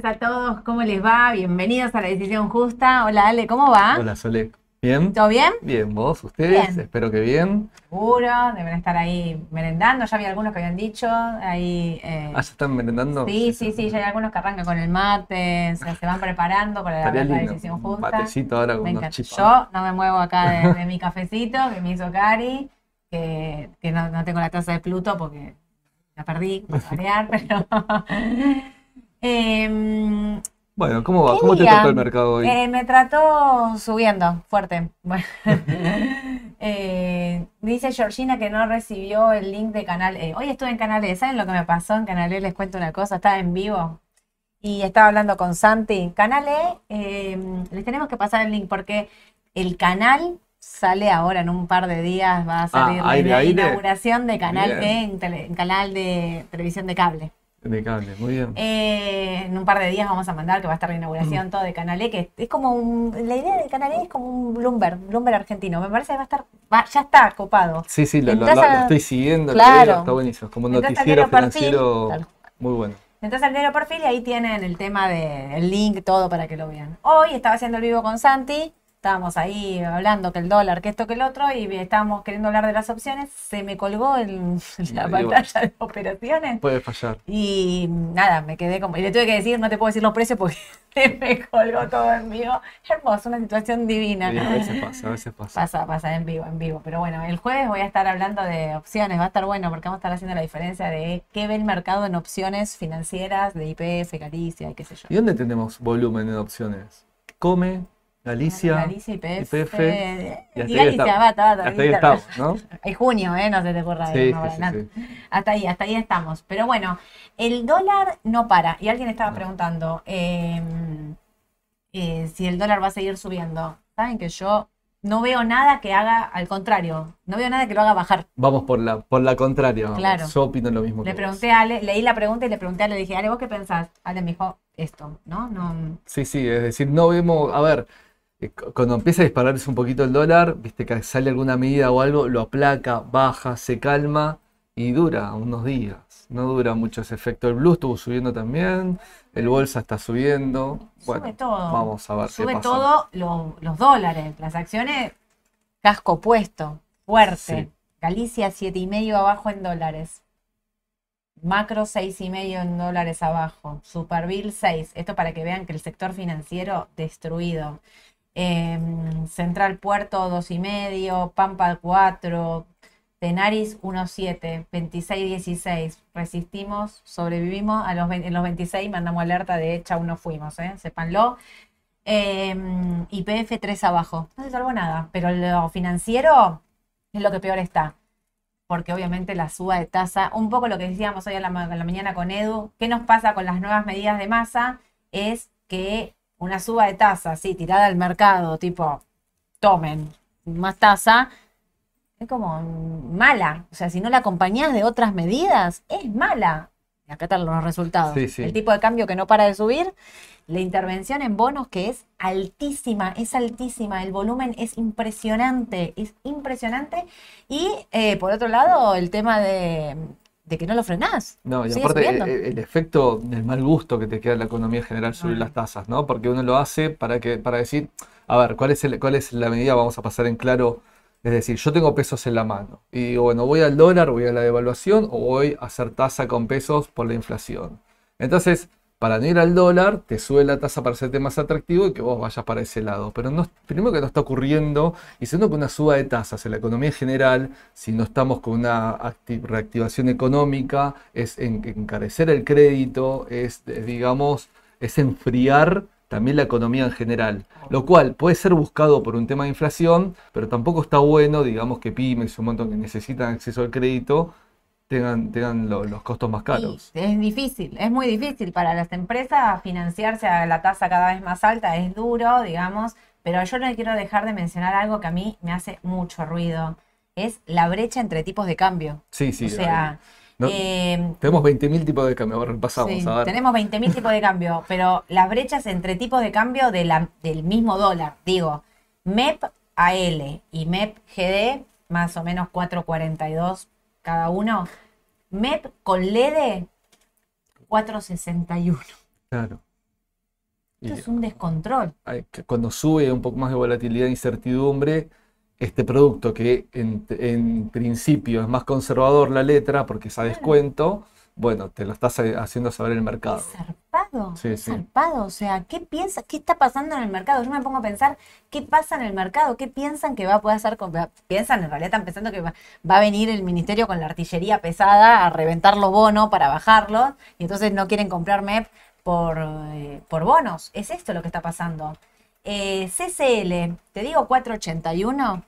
tardes a todos. ¿Cómo les va? Bienvenidos a la decisión justa. Hola Ale, ¿cómo va? Hola Sole. ¿Bien? ¿Todo bien? Bien, vos, ustedes, Bien. espero que bien. Seguro, deben estar ahí merendando. Ya había algunos que habían dicho. Ahí, eh, Ah, ¿ya están merendando? sí, sí, sí, ya hay algunos que arrancan con el mate, se, se van preparando para la, decisión justa. matecito ahora con unos chips. Yo no me muevo acá de, de mi cafecito que me hizo Cari, que, que no, no tengo la taza de Pluto porque la perdí, para variar, pero... Em, Bueno, ¿cómo va? ¿Qué ¿Cómo te trató el mercado hoy? Eh, me trató subiendo, fuerte. Bueno. Eh, dice Georgina que no recibió el link de Canal E. Hoy estuve en Canal E. ¿Saben lo que me pasó en Canal E? Les cuento una cosa. Estaba en vivo y estaba hablando con Santi. Canal E, eh, les tenemos que pasar el link porque el canal sale ahora en un par de días. Va a salir la aire, ina- aire. inauguración de Canal Bien. E en, tele- en canal de televisión de cable. De cable, muy bien. Eh, en un par de días vamos a mandar que va a estar la inauguración todo de Canal E, que es como un, la idea de Canal E es como un Bloomberg, Bloomberg argentino. Me parece que va a estar, va- ya está copado. Sí, sí, lo, lo- Entras lo- estoy siguiendo, Claro. está buenísimo. Como un Entras noticiero Perfil, financiero claro. muy bueno. Entonces al diario perfil y ahí tienen el tema del link, todo para que lo vean. Hoy estaba haciendo el vivo con Santi, estábamos ahí hablando que el dólar, que esto, que el otro, y estábamos queriendo hablar de las opciones. Se me colgó la Y pantalla de operaciones. Puede fallar. Y nada, me quedé como. Y le tuve que decir, no te puedo decir los precios porque se me colgó todo en vivo. Hermoso, una situación divina. Sí, a veces pasa, a veces pasa. Pasa, pasa en vivo, en vivo. Pero bueno, el jueves voy a estar hablando de opciones, va a estar bueno porque vamos a estar haciendo la diferencia de qué ve el mercado en opciones financieras de IPF, Galicia y qué sé yo. ¿Y dónde tenemos volumen en opciones? Come, Galicia, Galicia, IPF, YPF, y, y hasta ahí Galicia, bata, bata, hasta ahí estamos, ¿no? Hay junio, ¿eh? No se te ocurra Sí, sí. Hasta ahí, hasta ahí estamos. Pero bueno, el dólar no para. Y alguien estaba preguntando eh, eh, si el dólar va a seguir subiendo. Saben que yo no veo nada que haga al contrario. No veo nada que lo haga bajar. Vamos por la, por la contraria. Claro. Yo opino lo mismo Le que vos. pregunté a Ale, leí la pregunta y le pregunté a Ale, le dije, Ale, ¿vos qué pensás? Ale me dijo esto, ¿no? No. Sí, sí, es decir, no vemos, a ver, cuando empieza a dispararse un poquito el dólar, viste que sale alguna medida o algo, lo aplaca, baja, se calma y dura unos días. No dura mucho ese efecto. El blue estuvo subiendo también, el bolsa está subiendo. Sube Bueno, todo. vamos a ver qué Sube pasa. todo lo- los dólares, las acciones, casco puesto, fuerte. Sí. Galicia siete y medio abajo en dólares. Macro seis y medio en dólares abajo. Superville 6. Esto para que vean que el sector financiero destruido. Em, Central Puerto dos y medio, Pampa 4, Tenaris 1.7, 26.16. Resistimos, sobrevivimos a los, en los 26, mandamos alerta de hecha, no fuimos, ¿eh? sépanlo. Em, YPF 3 abajo. No se salvó nada, pero lo financiero es lo que peor está. Porque obviamente la suba de tasa, un poco lo que decíamos hoy a la, la mañana con Edu, ¿qué nos pasa con las nuevas medidas de masa? Es que una suba de tasa, así, tirada al mercado, tipo, tomen más tasa, es como mala. O sea, si no la acompañás de otras medidas, es mala. Y acá están los resultados. Sí, sí. El tipo de cambio que no para de subir, la intervención en bonos que es altísima, es altísima, el volumen es impresionante, es impresionante. Y eh, por otro lado, el tema de, de que no lo frenás. No, y aparte el, el efecto del mal gusto que te queda en la economía general subir las tasas, ¿no? Porque uno lo hace para que, para decir, a ver, ¿cuál es el, cuál es la medida? Vamos a pasar en claro. Es decir, yo tengo pesos en la mano y digo, bueno, voy al dólar, voy a la devaluación o voy a hacer tasa con pesos por la inflación. Entonces, para no ir al dólar, te sube la tasa para hacerte más atractivo y que vos vayas para ese lado. Pero no, primero que no está ocurriendo, y segundo que una suba de tasas en la economía general, si no estamos con una acti- reactivación económica, es en- encarecer el crédito, es, eh, digamos, es enfriar también la economía en general. Lo cual puede ser buscado por un tema de inflación, pero tampoco está bueno, digamos, que pymes un montón que necesitan acceso al crédito tengan, tengan lo- los costos más caros. Es difícil, es muy difícil para las empresas financiarse a la tasa cada vez más alta, es duro, digamos, pero yo no quiero dejar de mencionar algo que a mí me hace mucho ruido, es la brecha entre tipos de cambio. Sí, sí. o sea, no- eh, tenemos 20.000 tipos de cambio, ahora repasamos, sí, a ver. tenemos 20.000 tipos de cambio, pero las brechas entre tipos de cambio de la- del mismo dólar, digo, MEP AL y MEP GD, más o menos 4.42 cada uno. MEP con LEDE, 4.61. Claro. Y Esto es un descontrol. cuando sube un poco más de volatilidad e incertidumbre, este producto que en, en principio es más conservador la letra porque es a descuento, bueno, te lo estás haciendo saber el mercado. Zarpado, Sí, es sí. zarpado. O sea, ¿qué piensa? ¿Qué está pasando en el mercado? Yo me pongo a pensar, ¿qué pasa en el mercado? ¿Qué piensan que va a poder hacer? con- Piensan, en realidad están pensando que va, va a venir el ministerio con la artillería pesada a reventar los bonos para bajarlos y entonces no quieren comprar MEP por, eh, por bonos. Es esto lo que está pasando. Eh, CCL, te digo 481.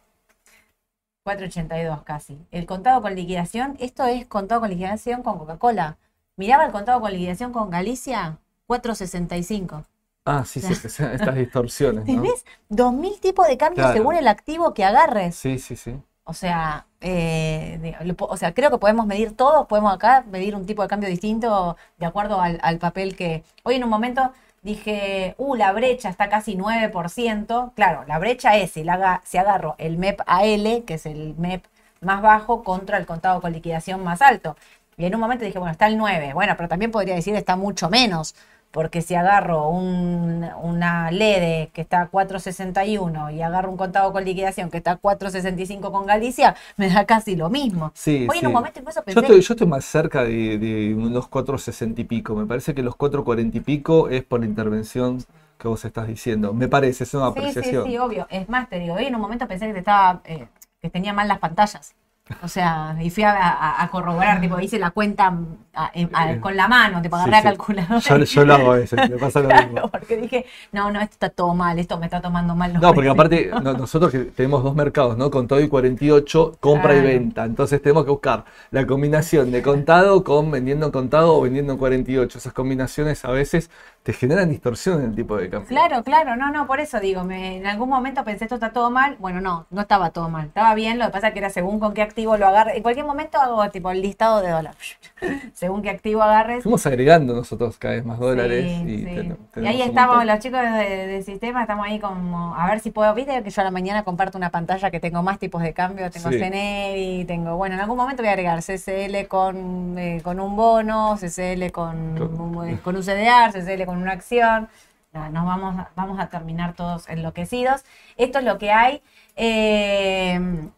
482 casi. El contado con liquidación, esto es contado con liquidación con Coca-Cola. Miraba el contado con liquidación con Galicia, 465. Ah, sí, sí, estas distorsiones, ¿no? ¿Tenés 2.000 tipos de cambio Claro. según el activo que agarres? Sí, sí, sí. O sea, eh, o sea, creo que podemos medir todo, podemos acá medir un tipo de cambio distinto de acuerdo al, al papel que... Hoy en un momento dije, uh, la brecha está casi 9%. Claro, la brecha es si, la si agarro el MEP AL, que es el MEP más bajo, contra el contado con liquidación más alto. Y en un momento dije, bueno, está el 9. Bueno, pero también podría decir está mucho menos. Porque si agarro un- una LED que está a 461 y agarro un contado con liquidación que está a 465 con Galicia, me da casi lo mismo. Sí, Hoy en sí. un momento incluso Yo estoy, yo estoy más cerca de, de unos 460 y pico. Me parece que los 440 y pico es por la intervención que vos estás diciendo. Me parece, es una sí, sí, apreciación. sí, obvio. Es más, te digo, hoy en un momento pensé que te estaba, eh, que tenía mal las pantallas. O sea, y fui a, a- a corroborar, tipo, hice la cuenta mm, a- a- Eh, con la mano, sí, agarré la sí. calculadora. Yo, yo lo hago veces, me pasa lo mismo. Porque dije, no, no, esto está todo mal, esto me está tomando mal los No, porque aparte no- nosotros que tenemos dos mercados, ¿no? Contado y 48, compra y venta. Entonces tenemos que buscar la combinación de contado con vendiendo en contado o vendiendo en 48. Esas combinaciones a veces te generan distorsión en el tipo de cambio. Claro, claro, no, no, por eso digo, me, en algún momento pensé esto está todo mal, bueno, no, no estaba todo mal, estaba bien, lo que pasa que era según con qué activo lo agarre, en cualquier momento hago tipo el listado de dólares, según qué activo agarres. Fuimos agregando nosotros cada vez más dólares Sí, y sí. ten- Y ahí un estamos, los chicos de, de sistema, estamos ahí como, a ver si puedo, viste que yo a la mañana comparto una pantalla que tengo más tipos de cambio, tengo Sí. CNEVI, tengo, bueno, en algún momento voy a agregar CCL con, eh, con un bono, CCL con, Con- con un CDR, CCL con una acción. Nos vamos, a- vamos a terminar todos enloquecidos. Esto es lo que hay. Eh,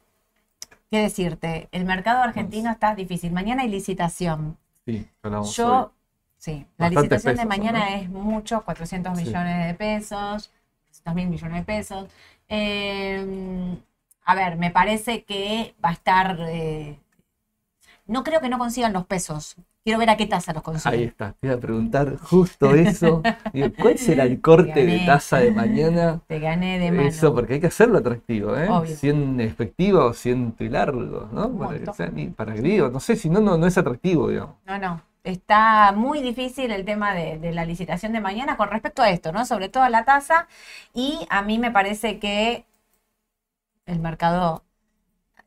¿Qué decirte? El mercado argentino está difícil. Mañana hay licitación. Sí, hablamos Yo, hoy. sí, la licitación de mañana ¿no? es mucho, 400 Sí. millones de pesos, 200 mil millones de pesos. Eh, a ver, me parece que va a estar... eh, no creo que no consigan los pesos. Quiero ver a qué tasa los Ahí consiguen. está, te iba a preguntar justo eso. Digo, ¿Cuál será el corte de tasa de mañana? Te gané de mano. Eso, porque hay que hacerlo atractivo, ¿eh? Obvio. 100 efectivos, 100 y largos, ¿no? Para que sea para que digo, no sé, si no, no, no es atractivo, digamos. No, no. Está muy difícil el tema de, de la licitación de mañana con respecto a esto, ¿no? Sobre todo a la tasa. Y a mí me parece que el mercado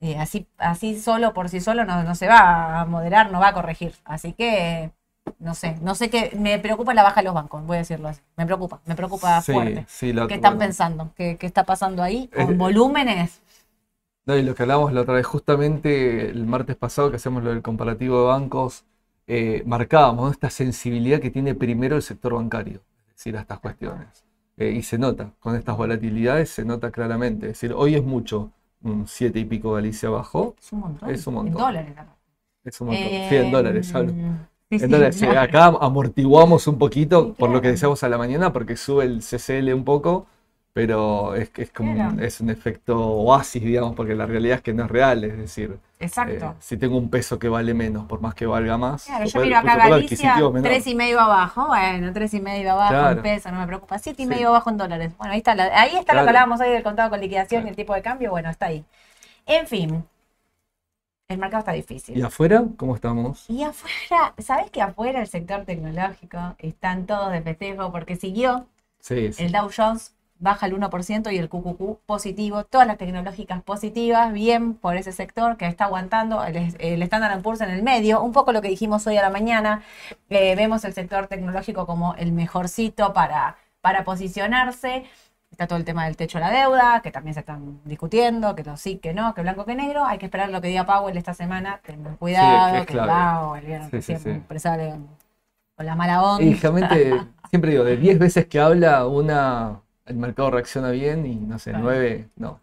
eh, así, así solo por sí solo no, no se va a moderar, no va a corregir. Así que no sé, no sé qué, me preocupa la baja de los bancos, voy a decirlo así. Me preocupa, me preocupa Sí, fuerte. sí, ¿Qué están bueno. pensando? ¿Qué, qué está pasando ahí? Eh, Con volúmenes. No, y lo que hablamos la otra vez, justamente el martes pasado que hacemos lo del comparativo de bancos, eh, marcábamos ¿no? esta sensibilidad que tiene primero el sector bancario, es decir, a estas cuestiones. Eh, y se nota, con estas volatilidades se nota claramente. Es decir, hoy es mucho, un 7 y pico Galicia abajo, Es un montón. es un En montón. dólares. acá. es un montón. Sí, en dólares, hablo. Sí, En dólares, claro. acá amortiguamos un poquito por lo que decíamos a la mañana, porque sube el CCL un poco, pero es, que es como un- es un efecto oasis, digamos, porque la realidad es que no es real, es decir, Exacto. eh, si tengo un peso que vale menos, por más que valga más, Claro, yo miro acá Galicia, tres y medio abajo, bueno, tres y medio abajo Claro. en pesos, no me preocupa, siete y Sí. medio abajo en dólares. Bueno, ahí está, la- ahí está lo que hablábamos hoy del contado con liquidación Claro. y el tipo de cambio, bueno, está ahí. En fin, el mercado está difícil. ¿Y afuera cómo estamos? Y afuera, ¿sabes que afuera el sector tecnológico están todos de festejo porque siguió Sí, sí. el Dow Jones baja el 1% y el QQQ positivo, todas las tecnológicas positivas, bien por ese sector que está aguantando, el, Standard Poor's en el medio, un poco lo que dijimos hoy a la mañana, eh, vemos el sector tecnológico como el mejorcito para, para posicionarse, está todo el tema del techo de la deuda, que también se están discutiendo, que no sí, que no, que blanco, que negro, hay que esperar lo que diga Powell esta semana, tengan cuidado, es que. Powell, Sí, sí, siempre sí. sale con la mala onda. Y Siempre digo, de 10 veces que habla, una, el mercado reacciona bien y no sé, Claro. 9, no.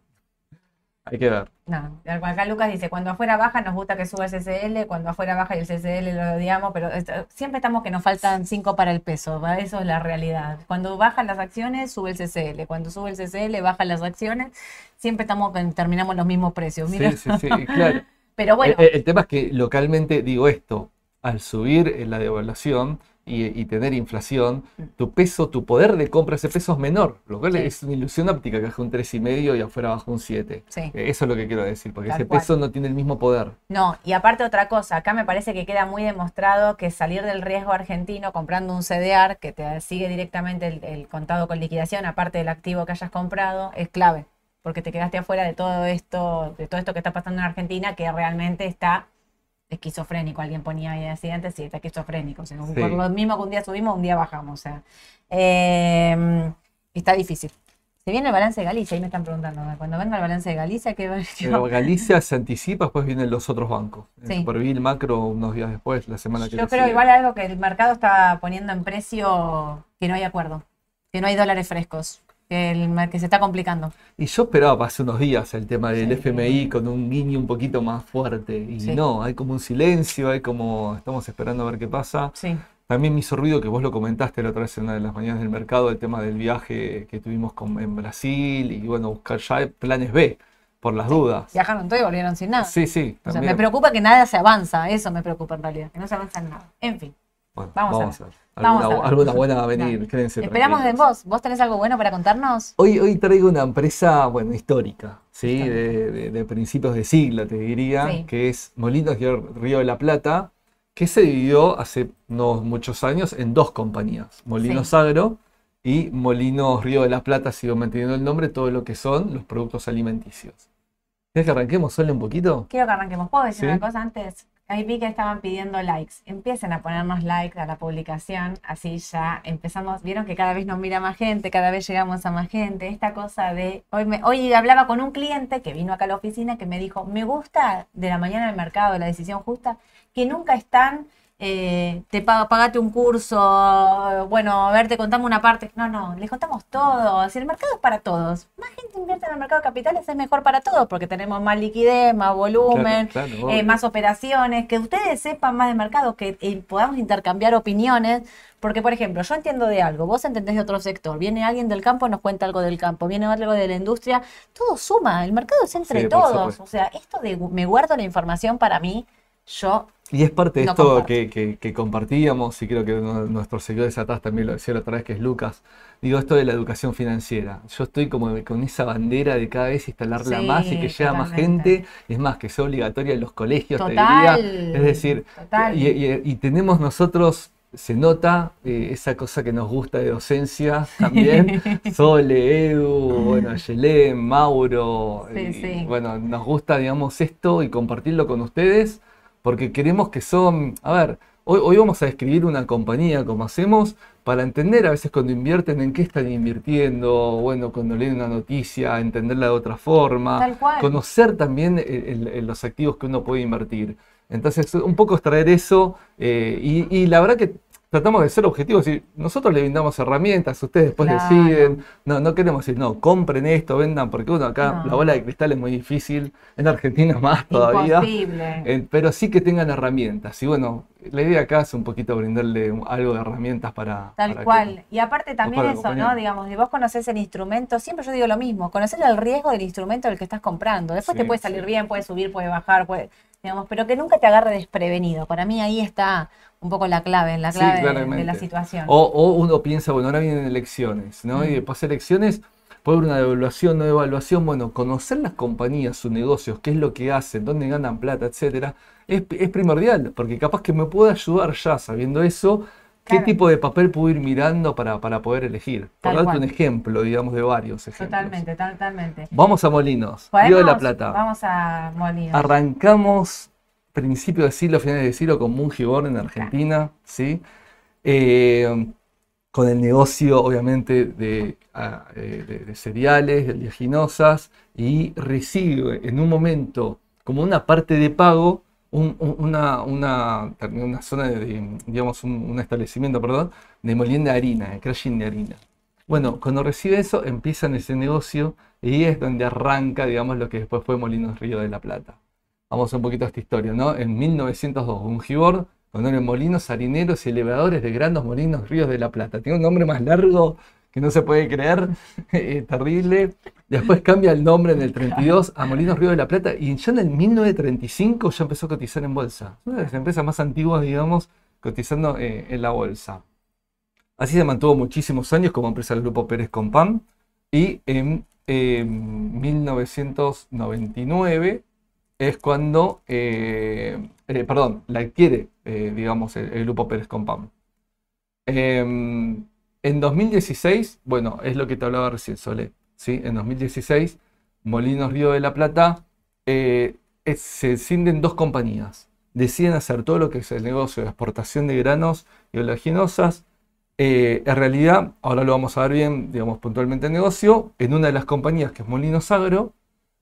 Hay que ver. No, acá Lucas dice, cuando afuera baja nos gusta que suba el CCL, cuando afuera baja y el CCL lo odiamos, pero siempre estamos que nos faltan 5 para el peso, ¿va? eso es la realidad. Cuando bajan las acciones, sube el CCL, cuando sube el CCL, bajan las acciones, siempre estamos que terminamos los mismos precios. Mira. Sí, sí, sí, claro. Pero bueno, El, el tema es que localmente, digo esto, al subir en la devaluación y, y tener inflación, tu peso, tu poder de compra ese peso es menor, lo cual Sí. es una ilusión óptica que baja un 3,5 y afuera baja un 7. sí. Eh, Eso es lo que quiero decir, porque Tal ese cual. peso no tiene el mismo poder. No, y aparte otra cosa, acá me parece que queda muy demostrado que salir del riesgo argentino comprando un CDR que te sigue directamente el, el contado con liquidación, aparte del activo que hayas comprado, es clave, porque te quedaste afuera de todo esto, de todo esto que está pasando en Argentina, que realmente está esquizofrénico. Alguien ponía ahí antes, sí, está esquizofrénico. O sea, Sí. Por lo mismo que un día subimos, un día bajamos. O sea, eh, está difícil. Se viene el balance de Galicia, ahí me están preguntando, cuando venga el balance de Galicia, ¿qué va Pero Galicia se anticipa, después vienen los otros bancos. Sí. El Superville, Macro, unos días después, la semana que Yo le creo sigue. igual algo que el mercado está poniendo en precio que no hay acuerdo, que no hay dólares frescos, el, que se está complicando. Y yo esperaba hace unos días el tema del Sí. FMI con un guiño un poquito más fuerte. Y Sí. no, hay como un silencio, hay como, estamos esperando a ver qué pasa. Sí, También me hizo ruido que vos lo comentaste la otra vez en una de las mañanas del mercado, el tema del viaje que tuvimos con- en Brasil y bueno, buscar ya planes B, por las dudas. viajaron todo y volvieron sin nada. Sí, sí, o sea, me preocupa que nada se avanza, eso me preocupa en realidad, que no se avanza en nada. En fin, Bueno, Vamos a vamos, a ver. ver. Vamos Alguna, a ver. alguna buena va a venir, Dale. quédense esperamos de vos. ¿Vos tenés algo bueno para contarnos? Hoy, hoy traigo una empresa, bueno, histórica, ¿sí? Histórica. De, de- de principios de siglo, te diría, Sí. que es Molinos Río Río de la Plata, que se dividió hace no muchos años en dos compañías, Molinos Sí. Agro y Molinos Río de la Plata, sigo manteniendo el nombre, todo lo que son los productos alimenticios. ¿Quieres que arranquemos solo un poquito? Quiero que arranquemos. ¿Puedo decir Sí. una cosa antes? Ahí vi que estaban pidiendo likes. Empiecen a ponernos likes a la publicación, así ya empezamos. Vieron que cada vez nos mira más gente, cada vez llegamos a más gente. Esta cosa de. Hoy, hoy hablaba con un cliente que vino acá a la oficina que me dijo: Me gusta de la mañana del mercado, la decisión justa, que nunca están. Eh, te paga, pagate un curso, bueno, a ver, te contamos una parte. No, no, les contamos todo. Si el mercado es para todos, más gente invierte en el mercado de capitales, es mejor para todos porque tenemos más liquidez, más volumen, Claro, claro, eh, más operaciones, que ustedes sepan más de mercado, que eh, podamos intercambiar opiniones. Porque, por ejemplo, yo entiendo de algo, vos entendés de otro sector, viene alguien del campo, nos cuenta algo del campo, viene algo de la industria, todo suma, el mercado es entre Sí, todos. O sea, esto de me guardo la información para mí, yo Y es parte de No esto que, que- que compartíamos, y creo que uno de nuestros seguidores atrás también lo decía la otra vez, que es Lucas. Digo, esto de la educación financiera. Yo estoy como con esa bandera de cada vez instalarla Sí, más y que llegue más gente. Es más, que sea obligatoria en los colegios, te Total, diría. Es decir, total. y, y- y tenemos nosotros, se nota eh, esa cosa que nos gusta de docencia también. Sole, Edu, bueno, Yelén, Mauro. Sí, y, sí. Bueno, nos gusta, digamos, esto y compartirlo con ustedes porque queremos que son, a ver, hoy, hoy vamos a describir una compañía como hacemos para entender a veces cuando invierten en qué están invirtiendo, bueno, cuando leen una noticia, entenderla de otra forma, Tal cual. conocer también el- el- el- los activos que uno puede invertir. Entonces, un poco extraer eso eh, y, y la verdad que tratamos de ser objetivos y nosotros le brindamos herramientas, ustedes después Claro. deciden, no, no queremos decir, no, compren esto, vendan, porque uno acá No. la bola de cristal es muy difícil, en Argentina más todavía. imposible. Eh, pero sí que tengan herramientas. Y bueno, la idea acá es un poquito brindarle algo de herramientas para. Tal para que- cual. Y aparte también eso, acompañar. ¿no? Digamos, si vos conocés el instrumento, siempre yo digo lo mismo, conocer el riesgo del instrumento del que estás comprando. Después Sí, te puede salir sí. bien, puede subir, puede bajar, puede, digamos, pero que nunca te agarre desprevenido. Para mí ahí está un poco la clave, la clave de- la situación. O, o uno piensa, bueno, ahora vienen elecciones, ¿no? Y Mm. después de elecciones puede haber una devaluación, no devaluación. Bueno, conocer las compañías, sus negocios, qué es lo que hacen, dónde ganan plata, etcétera, es, es primordial, porque capaz que me puede ayudar ya sabiendo eso. ¿Qué tipo de papel puedo ir mirando para, para poder elegir? Por darte un ejemplo, digamos, de varios ejemplos. Totalmente, totalmente. Vamos a Molinos, Río de la. Plata. Vamos a Molinos. Arrancamos principio de siglo, finales de siglo con Mungibor en Argentina, ¿sí? Eh, con el negocio, obviamente, de, ah, eh, de- de cereales, de oleaginosas, y recibe en un momento como una parte de pago una, una, una, zona de, digamos, un, establecimiento, perdón, de molienda de harina, de crushing de harina. Bueno, cuando recibe eso, empieza en ese negocio y es donde arranca, digamos, lo que después fue Molinos Río de la Plata. Vamos un poquito a esta historia, ¿no? En 1902, un gibor con molinos harineros y elevadores de grandes molinos Ríos de la Plata. Tiene un nombre más largo que no se puede creer, terrible. Después cambia el nombre en el 32 a Molinos Río de la Plata y ya en el 1935 ya empezó a cotizar en bolsa. Una de las empresas más antiguas, digamos, cotizando eh, en la bolsa. Así se mantuvo muchísimos años como empresa del grupo Pérez Compán y en 1999 es cuando, eh, eh, perdón, la adquiere, digamos, el, grupo Pérez Compán. Em, en 2016, bueno, es lo que te hablaba recién, Sole. ¿sí? En 2016, Molinos Río de la Plata eh, se cinden dos compañías. Deciden hacer todo lo que es el negocio de exportación de granos y oleaginosas. Eh, en realidad, ahora lo vamos a ver bien, digamos, puntualmente el negocio, en una de las compañías que es Molinos Agro,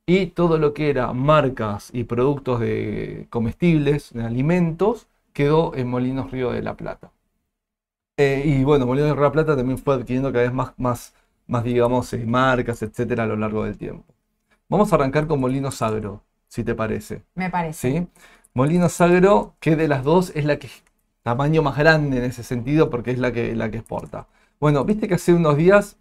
y todo lo que era marcas y productos de comestibles, de alimentos, quedó en Molinos Río de la Plata. Eh, y bueno, Molinos de la Plata también fue adquiriendo cada vez más, más, más digamos, eh, marcas, etcétera, a lo largo del tiempo. Vamos a arrancar con Molinos Agro, si te parece. Me parece. ¿Sí? Molinos Agro, que de las dos es la que tamaño más grande en ese sentido, porque es la que, la que exporta. Bueno, viste que hace unos días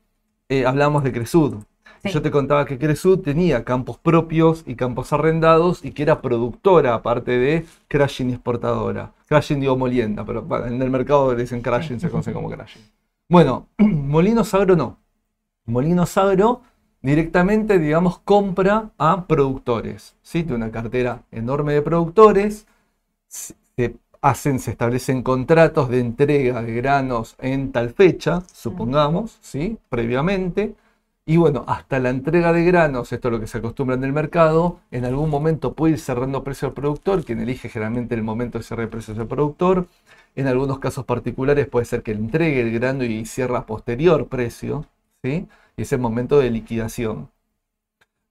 eh, hablamos de Cresud. Yo te contaba que Cresud tenía campos propios y campos arrendados y que era productora, aparte de crashing exportadora. Crashing digo molienda, pero en el mercado le dicen crashing, se conoce como crashing. Bueno, Molinos Agro no. Molinos Agro directamente, digamos, compra a productores. ¿sí? Tiene una cartera enorme de productores. Se hacen, se establecen contratos de entrega de granos en tal fecha, supongamos, ¿sí? previamente y bueno, hasta la entrega de granos, esto es lo que se acostumbra en el mercado, en algún momento puede ir cerrando precio al productor, quien elige generalmente el momento de cerrar precios al productor. En algunos casos particulares puede ser que entregue el grano y cierra posterior precio, ¿sí? Y es el momento de liquidación.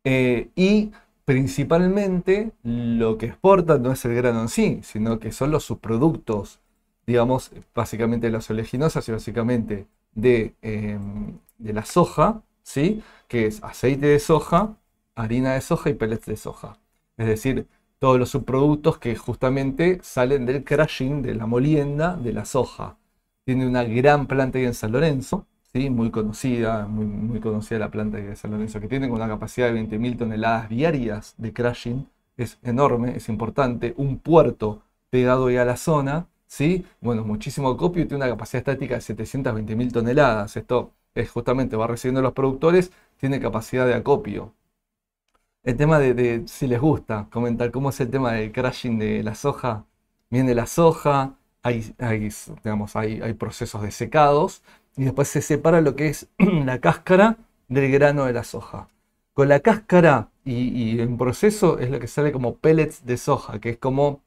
Eh, y principalmente lo que exporta no es el grano en sí, sino que son los subproductos, digamos, básicamente las oleaginosas y básicamente de, em, de la soja, ¿sí? que es aceite de soja, harina de soja y pellets de soja. Es decir, todos los subproductos que justamente salen del crushing, de la molienda de la soja. Tiene una gran planta en San Lorenzo, ¿sí? muy conocida, muy, muy conocida la planta de San Lorenzo, que tiene una capacidad de 20.000 toneladas diarias de crushing. Es enorme, es importante. Un puerto pegado a la zona, ¿sí? Bueno, muchísimo copio y tiene una capacidad estática de 720.000 toneladas. Esto es justamente va recibiendo los productores, tiene capacidad de acopio. El tema de, si les gusta comentar cómo es el tema del crashing de la soja. Viene la soja, hay, hay, digamos, hay, hay procesos de secados y después se separa lo que es la cáscara del grano de la soja. Con la cáscara y, en proceso es lo que sale como pellets de soja, que es como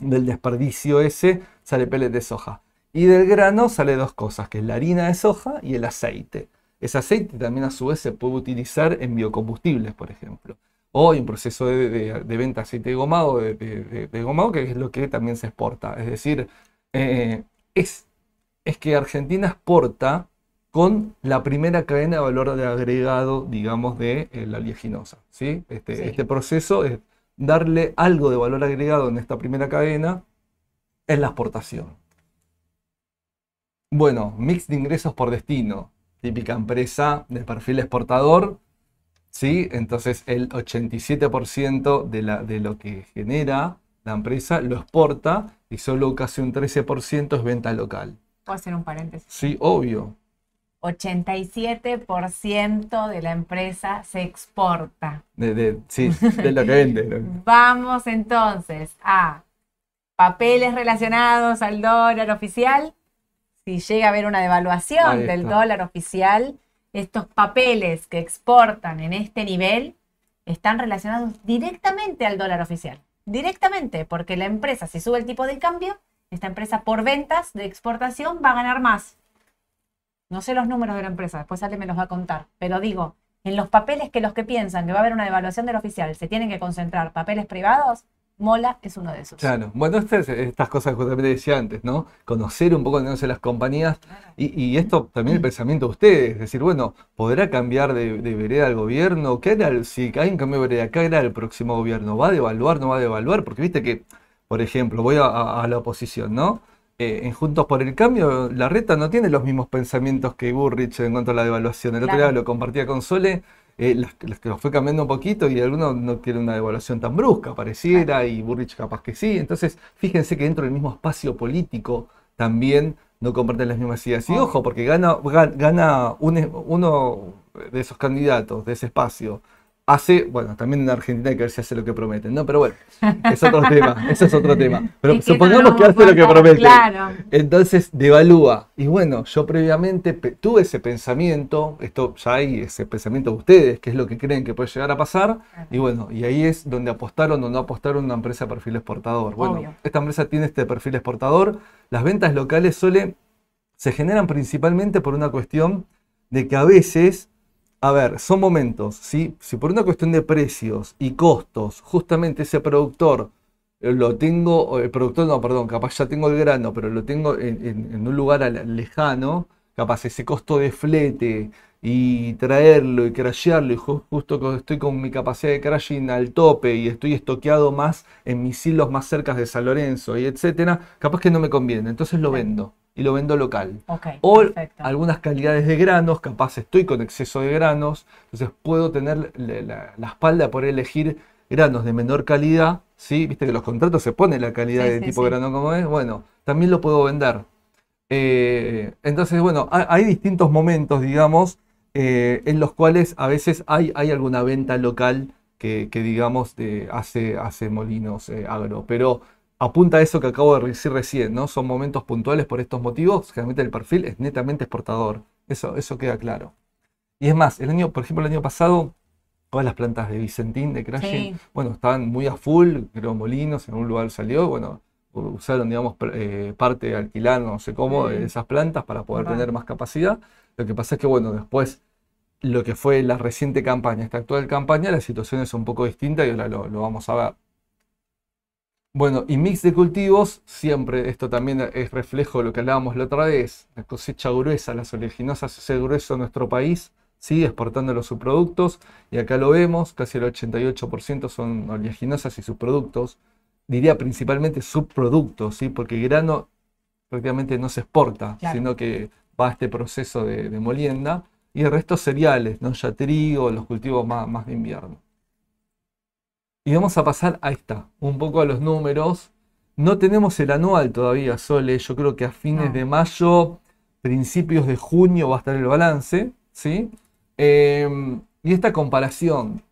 del desperdicio ese sale pellets de soja. Y del grano sale dos cosas, que es la harina de soja y el aceite. Ese aceite también a su vez se puede utilizar en biocombustibles, por ejemplo. O en proceso de, venta de aceite de gomado, de, gomado, que es lo que también se exporta. Es decir, eh, es, es que Argentina exporta con la primera cadena de valor de agregado, digamos, de eh, la oleaginosa. ¿sí? Este, este proceso es darle algo de valor agregado en esta primera cadena en la exportación. Bueno, mix de ingresos por destino, típica empresa de perfil exportador, ¿sí? Entonces el 87% de, la, de lo que genera la empresa lo exporta y solo casi un 13% es venta local. ¿Puedo hacer un paréntesis? Sí, obvio. 87% de la empresa se exporta. De, sí, de lo que vende. Vamos entonces a papeles relacionados al dólar oficial si llega a haber una devaluación del dólar oficial, estos papeles que exportan en este nivel están relacionados directamente al dólar oficial. Directamente, porque la empresa, si sube el tipo de cambio, esta empresa por ventas de exportación va a ganar más. No sé los números de la empresa, después Ale me los va a contar, pero digo, en los papeles que los que piensan que va a haber una devaluación del oficial se tienen que concentrar papeles privados, Mola es uno de esos. Claro, bueno, estas, estas cosas que justamente decía antes, ¿no? Conocer un poco de las compañías y, y esto también el pensamiento de ustedes, es decir, bueno, ¿podrá cambiar de, de vereda el gobierno? ¿Qué era el- si hay un cambio de vereda, qué era el próximo gobierno? ¿Va a devaluar, no va a devaluar? Porque viste que, por ejemplo, voy a, a- a la oposición, ¿no? Eh, en Juntos por el Cambio, la reta no tiene los mismos pensamientos que Burrich en cuanto a la devaluación. El otro día lo compartía con Sole, eh, las, las que lo fue cambiando un poquito y algunos no quieren una devaluación tan brusca, pareciera, y Burrich capaz que sí. Entonces, fíjense que dentro del mismo espacio político también no comparten las mismas ideas. Y Obvio. ojo, porque gana, ga- gana un- uno de esos candidatos de ese espacio. Hace, bueno, también en Argentina hay que ver si hace lo que prometen, ¿no? Pero bueno, es otro tema, ese es otro tema. Pero Es que no supongamos que hace lo que promete. Claro. Entonces devalúa. Y bueno, yo previamente tuve ese pensamiento, esto ya hay ese pensamiento de ustedes, que es lo que creen que puede llegar a pasar. Y bueno, y ahí es donde apostaron o no apostaron una empresa de perfil exportador. Bueno, Obvio. esta empresa tiene este perfil exportador. Las ventas locales suele, se generan principalmente por una cuestión de que a veces, a ver, son momentos, ¿sí? Si por una cuestión de precios y costos, justamente ese productor eh, lo tengo, el productor no, perdón, capaz ya tengo el grano, pero lo tengo en, en- en un lugar lejano, capaz ese costo de flete y traerlo y crashearlo y ju- justo cuando estoy con mi capacidad de crashing al tope y estoy estoqueado más en mis hilos más cercas de San Lorenzo y etcétera, capaz que no me conviene, entonces lo vendo y lo vendo local. O perfecto. algunas calidades de granos, capaz estoy con exceso de granos, entonces puedo tener la, la- la espalda poder elegir granos de menor calidad, ¿sí? Viste que los contratos se pone la calidad Sí, de sí, tipo sí. grano como es, bueno, también lo puedo vender. Eh, entonces, bueno, ha- hay, distintos momentos, digamos, eh, en los cuales a veces hay, hay alguna venta local que, que, digamos, hace, hace Molinos eh, Agro, pero apunta a eso que acabo de decir recién, ¿no? Son momentos puntuales por estos motivos, generalmente el perfil es netamente exportador, eso, eso queda claro. Y es más, el año, por ejemplo, el año pasado, todas las plantas de Vicentín, de Crashing, Sí. bueno, estaban muy a full, creo Molinos, en un lugar salió, bueno, usaron, digamos, eh, parte alquilar, no sé cómo, de Mm. esas plantas para poder Ajá. tener más capacidad. Lo que pasa es que, bueno, después, lo que fue la reciente campaña, esta actual campaña, la situación es un poco distinta y ahora lo, lo vamos a ver. Bueno, y mix de cultivos, siempre, esto también es reflejo de lo que hablábamos la otra vez, la cosecha gruesa, las oleaginosas, ese grueso de nuestro país, sigue exportando los subproductos, y acá lo vemos, casi el 88% son oleaginosas y subproductos, diría principalmente subproductos, ¿sí? porque grano prácticamente no se exporta, Claro. sino que va a este proceso de, de molienda, y el resto cereales, ¿no? ya trigo, los cultivos más, más de invierno. Y vamos a pasar a esta, un poco a los números. No tenemos el anual todavía, Sole. Yo creo que a fines No. de mayo, principios de junio va a estar el balance, ¿sí? Eh, y esta comparación,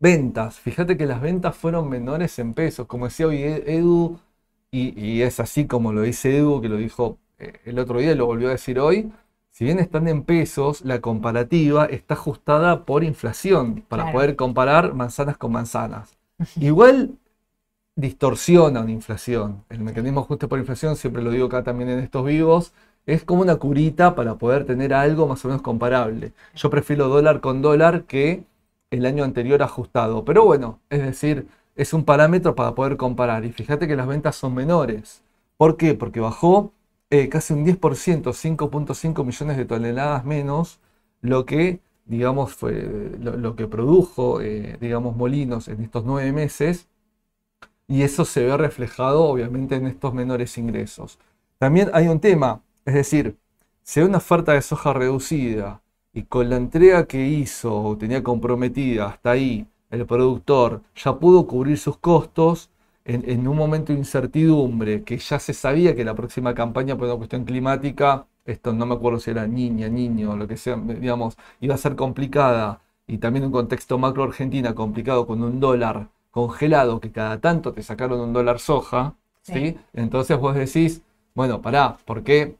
ventas. Fíjate que las ventas fueron menores en pesos, como decía hoy E- Edu, y, y es así como lo dice Edu, que lo dijo eh, el otro día y lo volvió a decir hoy. Si bien están en pesos, la comparativa está ajustada por inflación, para Claro. poder comparar manzanas con manzanas. Igual distorsiona una inflación. El mecanismo ajuste por inflación, siempre lo digo acá también en estos vivos, es como una curita para poder tener algo más o menos comparable. Yo prefiero dólar con dólar que el año anterior ajustado. Pero bueno, es decir, es un parámetro para poder comparar. Y fíjate que las ventas son menores. ¿Por qué? Porque bajó eh, casi un 10%, 5.5 millones de toneladas menos, lo que, digamos, fue lo, que produjo, eh, digamos, Molinos en estos nueve meses. Y eso se ve reflejado, obviamente, en estos menores ingresos. También hay un tema, es decir, si hay una oferta de soja reducida y con la entrega que hizo o tenía comprometida hasta ahí el productor ya pudo cubrir sus costos en, en un momento de incertidumbre, que ya se sabía que la próxima campaña por una cuestión climática, esto no me acuerdo si era niña, niño, lo que sea, digamos, iba a ser complicada y también un contexto macro Argentina complicado con un dólar congelado que cada tanto te sacaron un dólar soja, ¿sí? Sí. Entonces vos decís, bueno, pará, ¿por qué?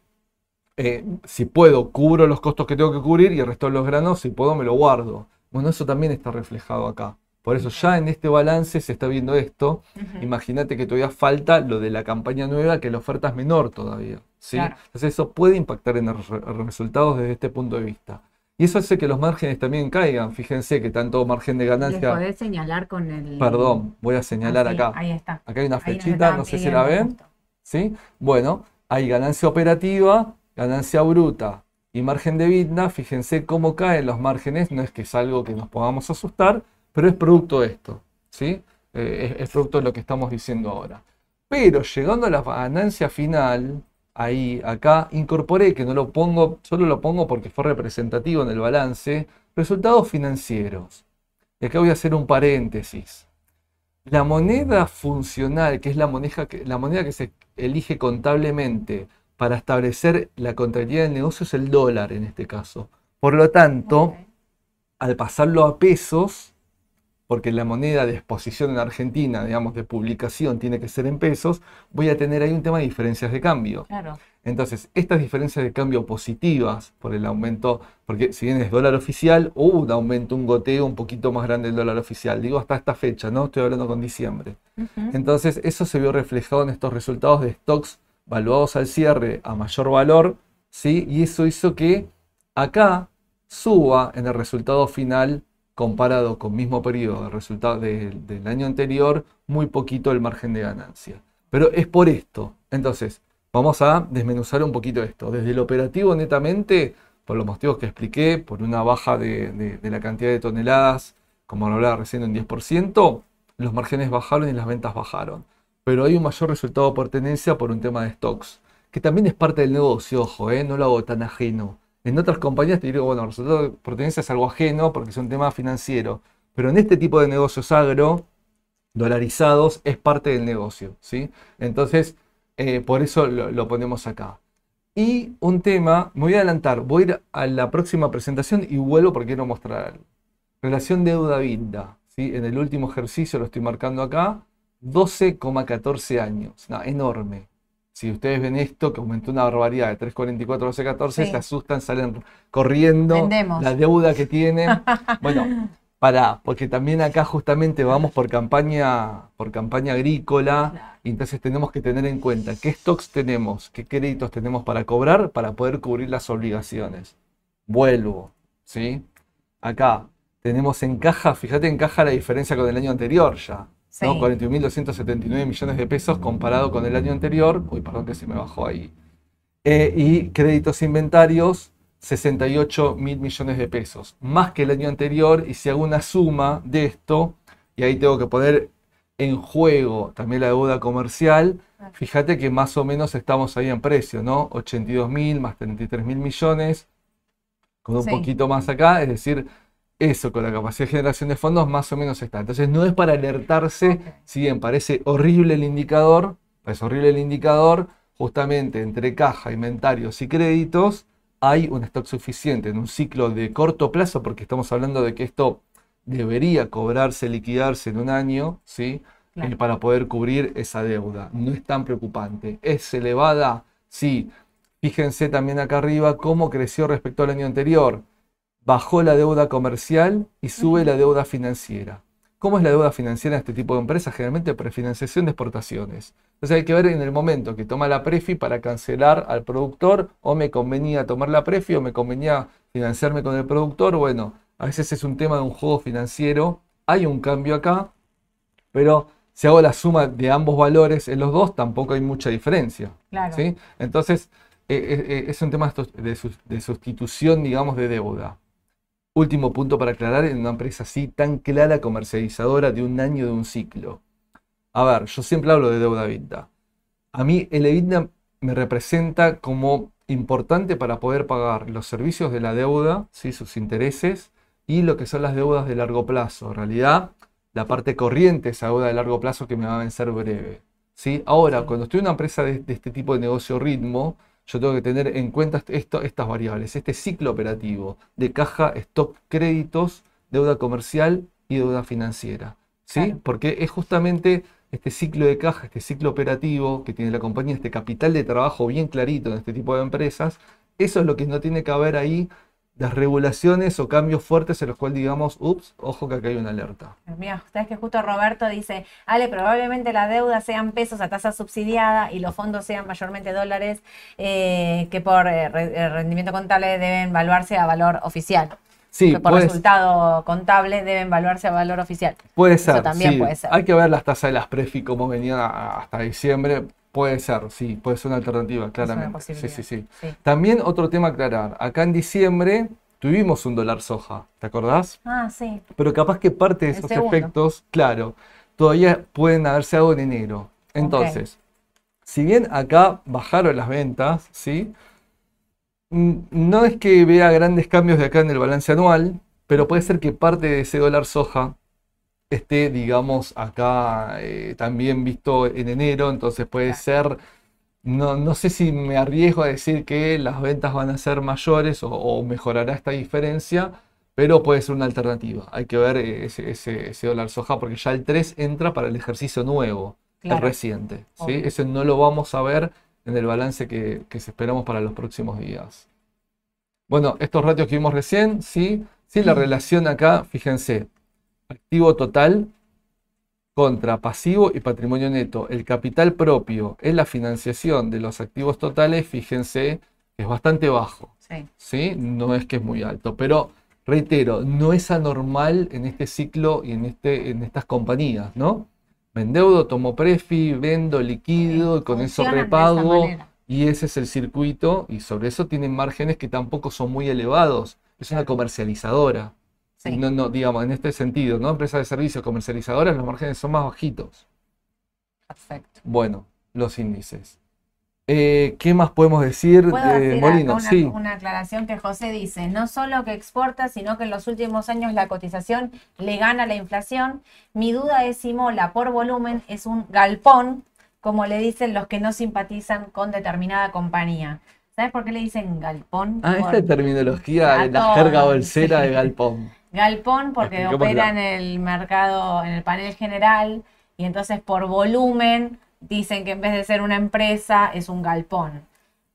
eh, si puedo, cubro los costos que tengo que cubrir y el resto de los granos, si puedo, me lo guardo. Bueno, eso también está reflejado acá. Por eso ya en este balance se está viendo esto. Imagínate que todavía falta lo de la campaña nueva, que la oferta es menor todavía. ¿sí? Claro. Entonces eso puede impactar en los re- resultados desde este punto de vista. Y eso hace que los márgenes también caigan. Fíjense que tanto margen de ganancia. podés señalar con el. Perdón, voy a señalar Ah, sí, acá. Ahí está. Acá hay una flechita, no sé si la ven. ¿Sí? Bueno, hay ganancia operativa, ganancia bruta y margen de EBITDA. Fíjense cómo caen los márgenes. No es que es algo que nos podamos asustar, pero es producto de esto. ¿Sí? Eh, es, es producto de lo que estamos diciendo ahora. Pero llegando a la ganancia final, ahí, acá, incorporé, que no lo pongo, solo lo pongo porque fue representativo en el balance, resultados financieros. Y acá voy a hacer un paréntesis. La moneda funcional, que es la moneda que, la moneda que se elige contablemente para establecer la contabilidad del negocio, es el dólar en este caso. Por lo tanto, al pasarlo a pesos, porque la moneda de exposición en Argentina, digamos, de publicación, tiene que ser en pesos, voy a tener ahí un tema de diferencias de cambio. Claro. Entonces, estas diferencias de cambio positivas por el aumento, porque si bien es dólar oficial, hubo un aumento, un goteo un poquito más grande del dólar oficial. Digo hasta esta fecha, ¿no? Estoy hablando con diciembre. Entonces, eso se vio reflejado en estos resultados de stocks valuados al cierre a mayor valor, ¿sí? Y eso hizo que acá suba en el resultado final comparado con mismo periodo de resultado de- del año anterior, muy poquito el margen de ganancia. Pero es por esto. Entonces, vamos a desmenuzar un poquito esto. Desde el operativo netamente, por los motivos que expliqué, por una baja de la cantidad de toneladas, como lo hablaba recién, un 10%, los márgenes bajaron y las ventas bajaron. Pero hay un mayor resultado por tenencia por un tema de stocks, que también es parte del negocio, ojo, ¿eh? no lo hago tan ajeno. En otras compañías te digo, bueno, resultado por tenencia es algo ajeno porque es un tema financiero. Pero en este tipo de negocios agro, dolarizados, es parte del negocio, ¿sí? Entonces, eh, por eso lo, lo ponemos acá. Y un tema, me voy a adelantar, voy a ir a la próxima presentación y vuelvo porque quiero mostrar algo. Relación deuda-vinda, ¿sí? En el último ejercicio lo estoy marcando acá, 12,14 años, no, enorme. Si ustedes ven esto, que aumentó una barbaridad de 3,44 a 12,14, Sí. se asustan, salen corriendo, Vendemos. la deuda que tienen. Bueno, para, porque también acá justamente vamos por campaña, por campaña agrícola, Claro. y entonces tenemos que tener en cuenta qué stocks tenemos, qué créditos tenemos para cobrar para poder cubrir las obligaciones. Vuelvo, ¿sí? Acá tenemos en caja, fíjate en caja la diferencia con el año anterior ya. Sí. ¿no? 41.279 millones de pesos comparado con el año anterior. Uy, perdón que se me bajó ahí. Eh, y créditos inventarios, 68 mil millones de pesos, más que el año anterior. Y si hago una suma de esto, y ahí tengo que poner en juego también la deuda comercial, fíjate que más o menos estamos ahí en precio, ¿no? 82 mil más 33 mil millones, con un Sí. poquito más acá, es decir, eso con la capacidad de generación de fondos más o menos está. Entonces no es para alertarse, si bien parece horrible el indicador, es horrible el indicador, justamente entre caja, inventarios y créditos, hay un stock suficiente en un ciclo de corto plazo, porque estamos hablando de que esto debería cobrarse, liquidarse en un año, ¿sí? Claro. Eh, para poder cubrir esa deuda. No es tan preocupante. ¿Es elevada? Sí. Fíjense también acá arriba cómo creció respecto al año anterior. Bajó la deuda comercial y sube la deuda financiera. ¿Cómo es la deuda financiera en este tipo de empresas? Generalmente prefinanciación de exportaciones. Entonces hay que ver en el momento que toma la prefi para cancelar al productor o me convenía tomar la prefi o me convenía financiarme con el productor. Bueno, a veces es un tema de un juego financiero. Hay un cambio acá, pero si hago la suma de ambos valores en los dos, tampoco hay mucha diferencia. Claro. ¿sí? Entonces, eh, eh, eh, es un tema de de, de sustitución, digamos, de deuda. Último punto para aclarar en una empresa así tan clara, comercializadora de un año de un ciclo. A ver, yo siempre hablo de deuda EBITDA. A mí el EBITDA me representa como importante para poder pagar los servicios de la deuda, ¿sí? sus intereses, y lo que son las deudas de largo plazo. En realidad, la parte corriente, esa deuda de largo plazo que me va a vencer breve. ¿sí? Ahora, cuando estoy en una empresa de, de este tipo de negocio ritmo, yo tengo que tener en cuenta esto, estas variables, este ciclo operativo de caja, stock, créditos, deuda comercial y deuda financiera. ¿sí? Claro. Porque es justamente este ciclo de caja, este ciclo operativo que tiene la compañía, este capital de trabajo bien clarito en este tipo de empresas, eso es lo que no tiene que haber ahí desregulaciones o cambios fuertes en los cuales digamos, ups, ojo que acá hay una alerta. Mira, ustedes que justo Roberto dice, Ale, probablemente la deuda sean pesos a tasa subsidiada y los fondos sean mayormente dólares eh, que por eh, eh, rendimiento contable deben valuarse a valor oficial. Sí, que por resultado contable deben valuarse a valor oficial. puede Eso ser. también sí. puede ser. Hay que ver las tasas de las prefi cómo venían a- hasta diciembre. Puede ser, sí, puede ser una alternativa, claramente. Sí, sí, sí. Sí. También otro tema a aclarar. Acá en diciembre tuvimos un dólar soja, ¿te acordás? Ah, sí. Pero capaz que parte de El esos segundo. efectos, claro, todavía pueden haberse dado en enero. Entonces, si bien acá bajaron las ventas, ¿sí? Mm, No es que vea grandes cambios de acá en el balance anual, pero puede ser que parte de ese dólar soja esté, digamos, acá eh, también visto en enero, entonces puede ser, no, no sé si me arriesgo a decir que las ventas van a ser mayores o, o mejorará esta diferencia, pero puede ser una alternativa. Hay que ver eh, ese, ese- ese dólar soja porque ya el 3 entra para el ejercicio nuevo, el reciente, ¿sí? Ese no lo vamos a ver en el balance que, que esperamos para los próximos días. Bueno, estos ratios que vimos recién, sí, sí, la relación acá, fíjense, activo total contra pasivo y patrimonio neto. El capital propio en la financiación de los activos totales, fíjense, es bastante bajo, Sí. ¿sí? No es que es muy alto, pero reitero, no es anormal en este ciclo y en, este, en estas compañías, ¿no? Me endeudo, tomo prefi, vendo, liquido, y con eso repago. Y ese es el circuito, y sobre eso tienen márgenes que tampoco son muy elevados. Es una comercializadora. Sí. No, no, digamos, en este sentido, ¿no? Empresas de servicios comercializadoras, los márgenes son más bajitos. Perfecto. Bueno, los índices. Eh, ¿qué más podemos decir de Molino? acá una, Sí, una aclaración que José dice, no solo que exporta, sino que en los últimos años la cotización le gana la inflación. Mi duda es si Mola por volumen es un galpón, como le dicen los que no simpatizan con determinada compañía. ¿Sabes por qué le dicen galpón? Ah, Por- esta terminología de la jerga bolsera de Galpón. Galpón porque opera en el mercado, en el panel general, y entonces por volumen dicen que en vez de ser una empresa es un galpón.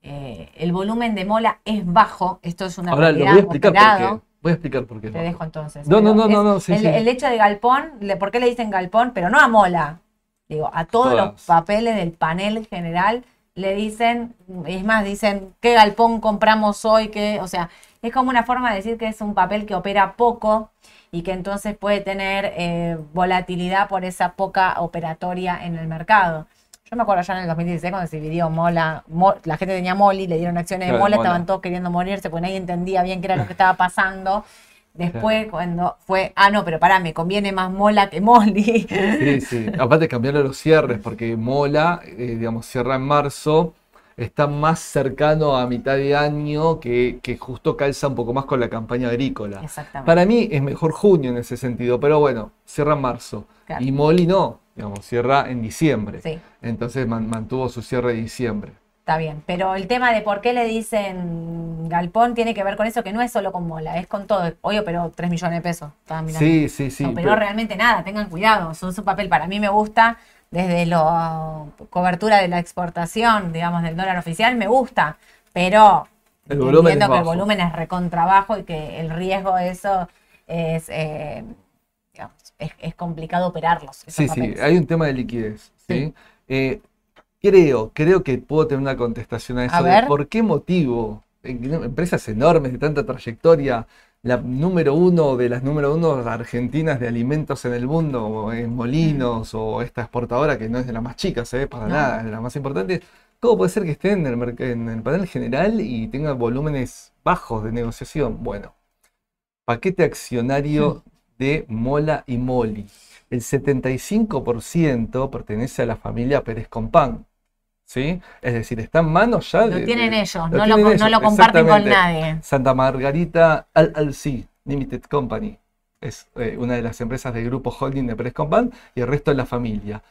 Eh, el volumen de Mola es bajo, esto es una Ahora lo realidad voy a explicar por qué. Voy a explicar por qué. Te dejo entonces. No, no, no, no, no, sí, el, sí. el hecho de galpón, le- ¿por qué le dicen galpón? Pero no a Mola. Digo, a todos los papeles del panel general le dicen, es más, dicen, ¿qué galpón compramos hoy? ¿Qué? O sea, es como una forma de decir que es un papel que opera poco y que entonces puede tener eh, volatilidad por esa poca operatoria en el mercado. Yo me acuerdo ya en el 2016 cuando se dividió Mola, Mo- la gente tenía Moli, le dieron acciones de Mola. estaban todos queriendo morirse porque nadie entendía bien qué era lo que estaba pasando. Después cuando fue, ah no, pero pará, me conviene más Mola que Moli. Sí, sí. Aparte cambiaron los cierres, porque Mola, eh, digamos, cierra en marzo, está más cercano a mitad de año que, que justo calza un poco más con la campaña agrícola. Exactamente. Para mí es mejor junio en ese sentido, pero bueno, cierra en marzo. Claro. Y Moli no, digamos, cierra en diciembre. Sí. Entonces man- mantuvo su cierre de diciembre. Está bien, pero el tema de por qué le dicen galpón tiene que ver con eso, que no es solo con Mola, es con todo. Hoy operó 3 millones de pesos. Mirando. Sí, sí, sí. no operó pero- realmente nada, tengan cuidado. Son su papel, para mí me gusta, desde la cobertura de la exportación, digamos, del dólar oficial, me gusta, pero El volumen entiendo que el volumen es recontrabajo y que el riesgo de eso es, eh, digamos, es, es complicado operarlos. Sí, sí, hay un tema de liquidez. ¿sí? Sí. Eh, creo, creo que puedo tener una contestación a eso A de ver. por qué motivo empresas enormes de tanta trayectoria, la número uno de las número uno argentinas de alimentos en el mundo, o en Molinos, o esta exportadora que no es de las más chicas, ¿eh? para No. nada, es de las más importantes. ¿Cómo puede ser que esté en el, merc- en el panel general y tenga volúmenes bajos de negociación? Bueno, paquete accionario de Mola y Moli. El 75% pertenece a la familia Pérez Compán. ¿Sí? Es decir, está en manos ya Lo de- tienen de- ellos, lo no lo, tienen no lo comparten con nadie. Santa Margarita LLC Limited Company. Es eh, una de las empresas del grupo holding de Pérez Compán y el resto es la familia.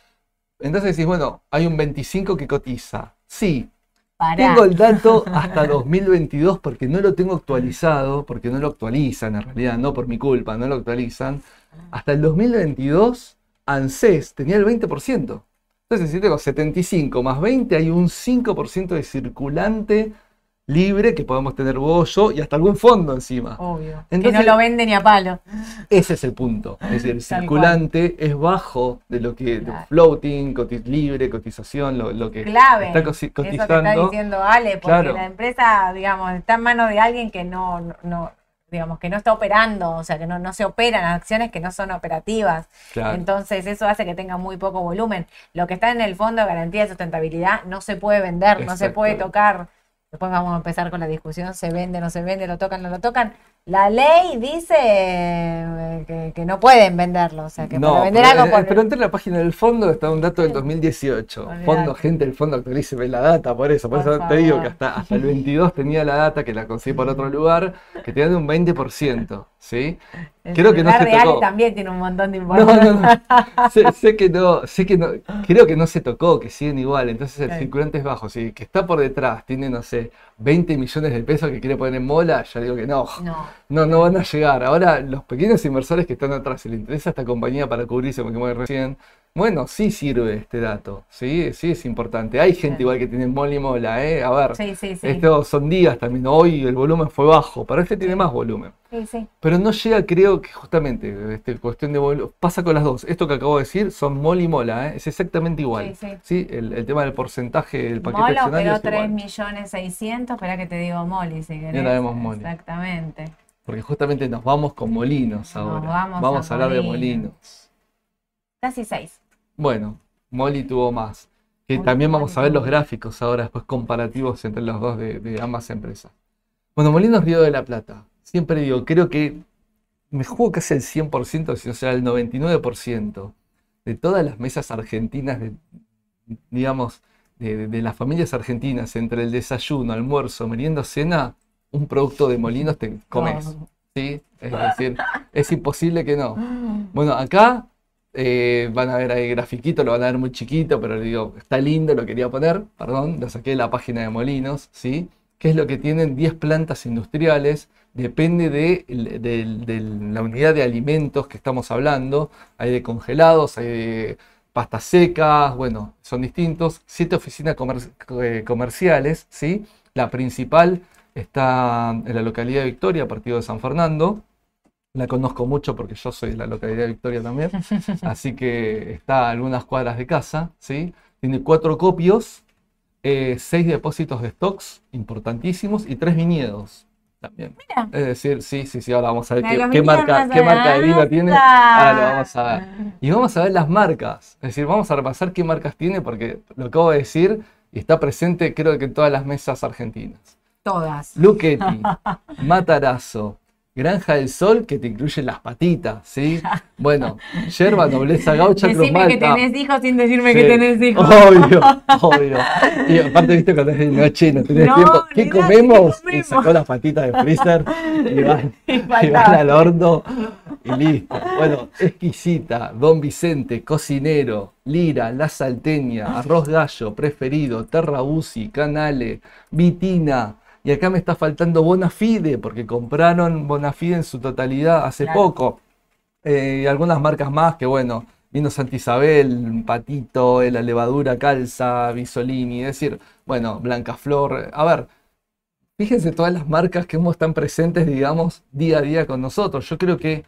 Entonces decís, bueno, hay un 25 que cotiza. Sí, Pará. tengo el dato hasta 2022 porque no lo tengo actualizado, porque no lo actualizan en realidad, no por mi culpa, no lo actualizan. Hasta el 2022, ANSES tenía el 20%. Entonces, si tengo 75 más 20, hay un 5% de circulante libre que podemos tener vos, yo y hasta algún fondo encima. Obvio. que no lo vende ni a palo. Ese es el punto. Es decir, el circulante es bajo de lo que floating, libre, cotización, lo, que Clave. está cotizando. Eso que está diciendo Ale, porque la empresa, digamos, está en manos de alguien que no, no digamos, que no está operando, o sea, que no, no se operan acciones que no son operativas. Entonces, eso hace que tenga muy poco volumen. Lo que está en el fondo de garantía de sustentabilidad no se puede vender, no se puede tocar. Después vamos a empezar con la discusión, se vende, no se vende, lo tocan, no lo tocan. La ley dice eh, que, no pueden venderlo, o sea, que no, vender pero, algo Pero entre la página del fondo está un dato del 2018. Fondo, gente del fondo actualice la data, por eso. Por, eso te digo que hasta, hasta el 22 tenía la data, que la conseguí por otro lugar, que tenía de un 20%, ¿sí? Creo que no se tocó. también tiene un montón de información. No, no, no. sé, que no, sé que no, creo que no se tocó, que siguen igual. Entonces el circulante es bajo. Si que está por detrás tiene, no sé, 20 millones de pesos que quiere poner en mola, ya digo que no. No, no, van a llegar. Ahora, los pequeños inversores que están atrás, si le interesa esta compañía para cubrirse, porque me recién, bueno, sí sirve este dato, sí, sí es importante. Hay gente igual que tiene mol y mola, ¿eh? A ver, sí, sí, estos son días también. Hoy el volumen fue bajo, pero este tiene más volumen. Pero no llega, creo que justamente, este, cuestión de volumen, pasa con las dos. Esto que acabo de decir son mol y mola, ¿eh? es exactamente igual. Sí, El, tema del porcentaje del paquete Molo, pero 3 millones 600, espera que te digo moli si querés. Ya la vemos moli. Exactamente. Porque justamente nos vamos con molinos ahora. vamos, vamos a, hablar de molinos. Casi 6. Bueno, Molly tuvo más. Que también vamos a ver los gráficos ahora, después comparativos entre los dos de, ambas empresas. Bueno, Molinos Río de la Plata. Siempre digo, creo que me juego casi el 100%, si no sea el 99%, de todas las mesas argentinas, de, digamos, de, las familias argentinas, entre el desayuno, almuerzo, merienda, cena, un producto de Molinos te comes. ¿sí? Es decir, es imposible que no. Bueno, acá eh, van a ver ahí grafiquito, lo van a ver muy chiquito, pero digo, está lindo, lo quería poner, perdón, lo saqué de la página de Molinos, ¿sí? Que es lo que tienen 10 plantas industriales, depende de, la unidad de alimentos que estamos hablando, hay de congelados, hay de pastas secas, bueno, son distintos, 7 oficinas eh, comerciales, ¿sí? La principal está en la localidad de Victoria, partido de San Fernando, la conozco mucho porque yo soy de la localidad de Victoria también. Así que está a algunas cuadras de casa. ¿sí? Tiene cuatro copios, eh, seis depósitos de stocks importantísimos y tres viñedos también. Es decir, sí, sí, sí, ahora vamos a ver qué, marca, qué marca de vino tiene. Ahora lo vamos a ver. Y vamos a ver las marcas. Es decir, vamos a repasar qué marcas tiene porque lo acabo de decir y está presente creo que en todas las mesas argentinas. Todas. Luchetti, Matarazo, Granja del Sol que te incluye las patitas, ¿sí? Bueno, yerba, nobleza gaucha, Cruz Malta. que tenés hijos sin decirme que tenés hijos. Obvio, obvio. Y aparte, viste, cuando es de noche no tenés tiempo. ¿Qué comemos? Y sacó las patitas de freezer y van, y van al horno y listo. Bueno, exquisita, Don Vicente, cocinero, Lira, La Salteña, Arroz Gallo, Preferido, Terra Canale, Vitina, y acá me está faltando Bonafide, porque compraron Bonafide en su totalidad hace poco. Eh, y algunas marcas más que, bueno, vino Santa Isabel, Patito, La Levadura Calza, Bisolini, es decir, bueno, Blanca Flor. A ver, fíjense todas las marcas que están presentes, digamos, día a día con nosotros. Yo creo que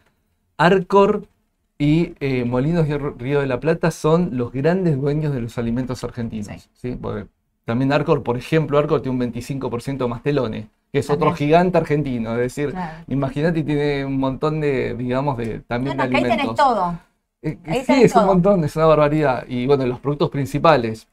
Arcor y eh, Molinos Río de la Plata son los grandes dueños de los alimentos argentinos. ¿sí? También Arcor, por ejemplo, Arcor tiene un 25% más telones, que es otro gigante argentino. Es decir, imagínate, tiene un montón de, digamos, de también de alimentos. Ahí tenés todo. Eh, sí, es un montón, es una barbaridad. Y bueno, los productos principales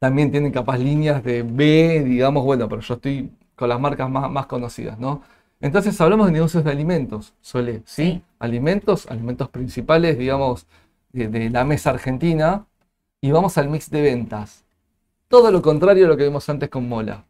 también tienen capaz líneas de B, digamos, bueno, pero yo estoy con las marcas más, más conocidas, ¿no? Entonces hablamos de negocios de alimentos, suele, ¿sí? Alimentos, alimentos principales, digamos, de la mesa argentina. Y vamos al mix de ventas. Todo lo contrario a lo que vimos antes con Mola.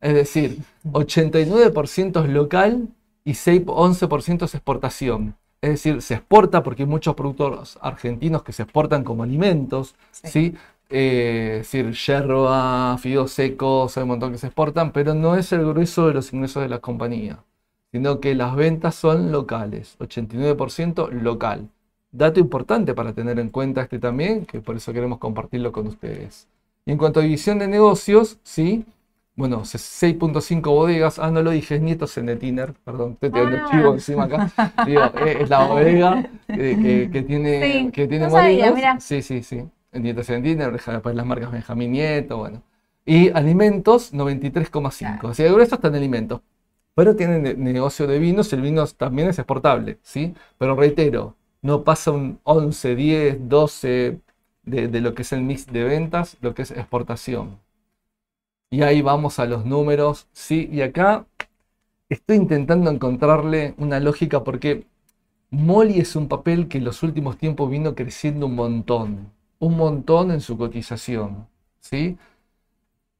Es decir, 89% es local y 11% es exportación. Es decir, se exporta porque hay muchos productos argentinos que se exportan como alimentos, ¿sí? Eh, es decir, yerba, fideos secos, hay un montón que se exportan, pero no es el grueso de los ingresos de la compañía, sino que las ventas son locales, 89% local. Dato importante para tener en cuenta este también, que por eso queremos compartirlo con ustedes. En cuanto a división de negocios, ¿sí? bueno, 6.5 bodegas. Ah, no lo dije, es Nietos en Tiner, perdón, estoy teniendo Ah. chivo encima acá. Digo, eh, es la bodega eh, que, que tiene, Sí, que tiene no sabía, molinos. mirá. Sí, sí, sí. Nietos en Tiner, deja después las marcas Benjamín Nieto, bueno. Y alimentos, 93,5. Claro. O sea, el grueso está en alimentos. Pero tienen ne- negocio de vinos, el vino también es exportable, ¿sí? Pero reitero, no pasa un 11, 10, 12 de, lo que es el mix de ventas, lo que es exportación. Y ahí vamos a los números, ¿sí? Y acá estoy intentando encontrarle una lógica porque Molly es un papel que en los últimos tiempos vino creciendo un montón, un montón en su cotización, ¿sí?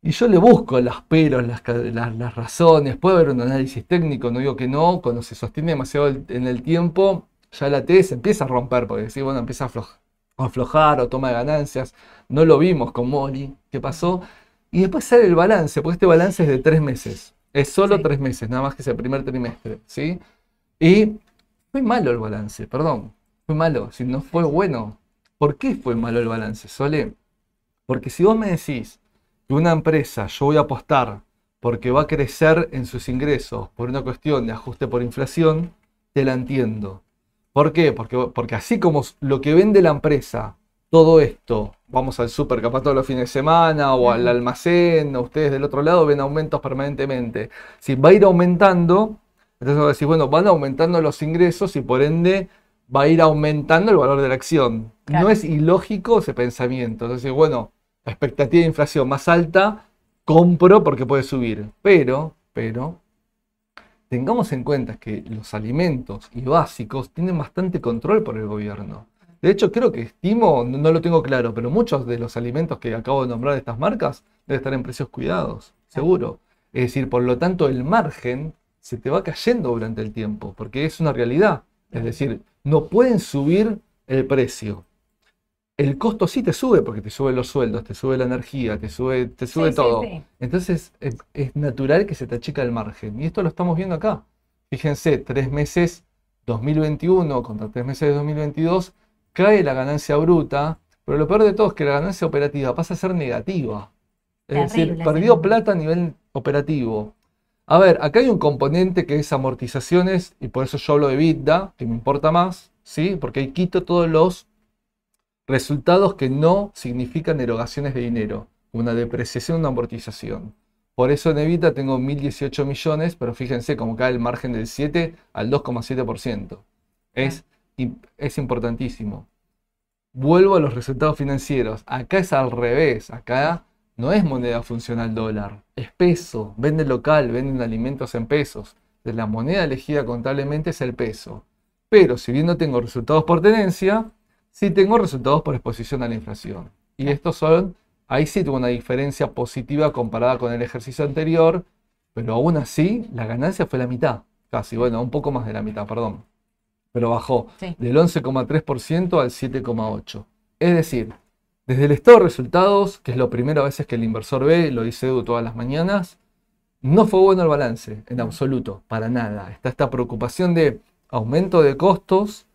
Y yo le busco las peros, las, las- razones, puede haber un análisis técnico, no digo que no, cuando se sostiene demasiado en el tiempo, ya la T se empieza a romper, porque sí, bueno, empieza a afloj- a aflojar o toma de ganancias, no lo vimos con Molly, ¿qué pasó? Y después sale el balance, porque este balance es de tres meses, es solo Sí. tres meses, nada más que ese primer trimestre, ¿sí? Y fue malo el balance, perdón, fue malo, si no fue bueno. ¿Por qué fue malo el balance, Sole? Porque si vos me decís que una empresa yo voy a apostar porque va a crecer en sus ingresos por una cuestión de ajuste por inflación, te la entiendo. ¿Por qué? Porque, porque así como lo que vende la empresa, todo esto, vamos al súper capaz todos los fines de semana o al almacén, o ustedes del otro lado ven aumentos permanentemente. Si va a ir aumentando, entonces vos decís, bueno, van aumentando los ingresos y por ende va a ir aumentando el valor de la acción. Claro. No es ilógico ese pensamiento. Entonces, bueno, la expectativa de inflación más alta, compro porque puede subir. Pero, pero, tengamos en cuenta que los alimentos y básicos tienen bastante control por el gobierno. De hecho, creo que estimo, no, lo tengo claro, pero muchos de los alimentos que acabo de nombrar de estas marcas deben estar en precios cuidados, seguro. Es decir, por lo tanto, el margen se te va cayendo durante el tiempo, porque es una realidad. Es decir, no pueden subir el precio. El costo sí te sube porque te suben los sueldos, te sube la energía, te sube, te sube sí, todo. sí. Entonces es, es natural que se te achica el margen. Y esto lo estamos viendo acá. Fíjense, tres meses 2021 contra tres meses de 2022, cae la ganancia bruta, pero lo peor de todo es que la ganancia operativa pasa a ser negativa. Es decir, perdió plata a nivel operativo. A ver, acá hay un componente que es amortizaciones, y por eso yo hablo de EBITDA, que me importa más, ¿sí? Porque ahí quito todos los resultados que no significan erogaciones de dinero, una depreciación, una amortización. Por eso en EBITDA tengo 1.018 millones, pero fíjense cómo cae el margen del 7 al 2,7%. Es, es importantísimo. Vuelvo a los resultados financieros. Acá es al revés. Acá no es moneda funcional dólar. Es peso. Vende local, venden alimentos en pesos. La moneda elegida contablemente es el peso. Pero si bien no tengo resultados por tenencia, sí tengo resultados por exposición a la inflación. Y estos son, ahí sí tuvo una diferencia positiva comparada con el ejercicio anterior, pero aún así la ganancia fue la mitad, casi, bueno, un poco más de la mitad, perdón. Pero bajó Sí. del 11,3% al 7,8%. Es decir, desde el estado de resultados, que es lo primero a veces que el inversor ve, lo dice Edu todas las mañanas, no fue bueno el balance, en absoluto, para nada. Está esta preocupación de aumento de costos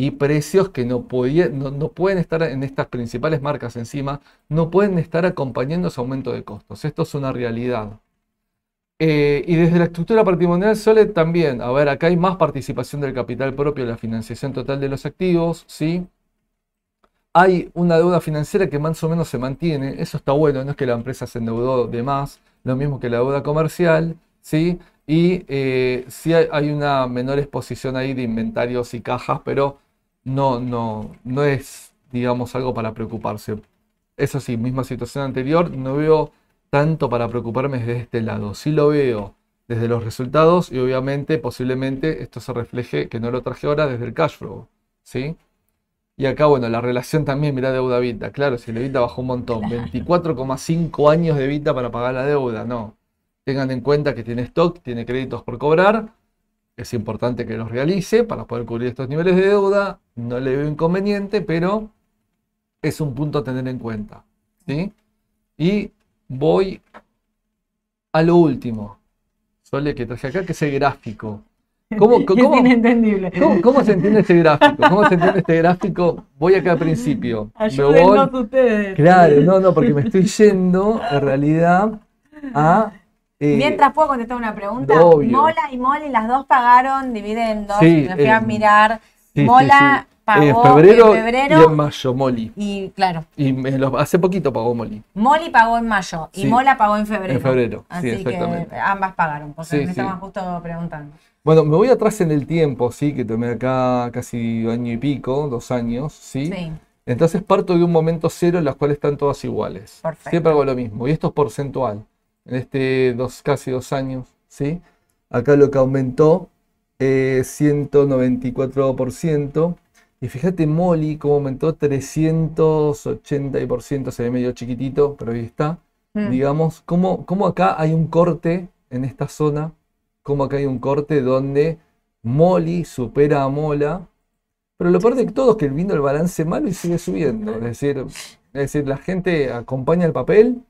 y precios que no, podía- no, no pueden estar en estas principales marcas encima, no pueden estar acompañando ese aumento de costos. Esto es una realidad. Eh, y desde la estructura patrimonial Sole también, a ver, acá hay más participación del capital propio en la financiación total de los activos, ¿sí? Hay una deuda financiera que más o menos se mantiene, eso está bueno, no es que la empresa se endeudó de más, lo mismo que la deuda comercial, ¿sí? Y eh, sí hay una menor exposición ahí de inventarios y cajas, pero no, no, no es, digamos, algo para preocuparse. Eso sí, misma situación anterior, no veo tanto para preocuparme desde este lado. Sí lo veo desde los resultados y obviamente, posiblemente, esto se refleje, que no lo traje ahora, desde el cash flow, ¿sí? Y acá, bueno, la relación también, mirá deuda vida. Claro, si la vida bajó un montón, 24,5 años de vida para pagar la deuda, no. Tengan en cuenta que tiene stock, tiene créditos por cobrar, es importante que los realice para poder cubrir estos niveles de deuda, no le veo inconveniente, pero es un punto a tener en cuenta, ¿sí? Y voy a lo último, Sole, que traje acá, que es el gráfico. ¿Cómo, Es cómo- inentendible. ¿Cómo, cómo se entiende este gráfico? ¿Cómo se entiende este gráfico? Voy acá al principio. Ayúdennos voy- ustedes. Claro, no, no, porque me estoy yendo en realidad a Eh, Mientras puedo contestar una pregunta, obvio. Mola y Moli, las dos pagaron dividendos, Sí, me fui a eh, mirar. sí, Mola sí. pagó en febrero, en febrero y en mayo, Molly. y claro, Y hace poquito pagó Molly. Moli pagó en mayo y. Mola pagó en febrero. En febrero, sí, Así exactamente. que ambas pagaron, porque me estaban justo preguntando. Bueno, me voy atrás en el tiempo, sí, que tomé acá casi año y pico, dos años, sí. Sí, Entonces parto de un momento cero en los cuales están todas iguales. Perfecto. Siempre hago lo mismo. Y esto es porcentual. En este dos, casi dos años, ¿sí? Acá lo que aumentó eh, 194%. Y fíjate Molly cómo aumentó 380%, se ve medio chiquitito, pero ahí está. Mm. Digamos, cómo, cómo acá hay un corte en esta zona, cómo acá hay un corte donde Molly supera a Mola. Pero lo peor de todo es que vino el balance malo y sigue subiendo. Es decir, es decir, la gente acompaña el papel,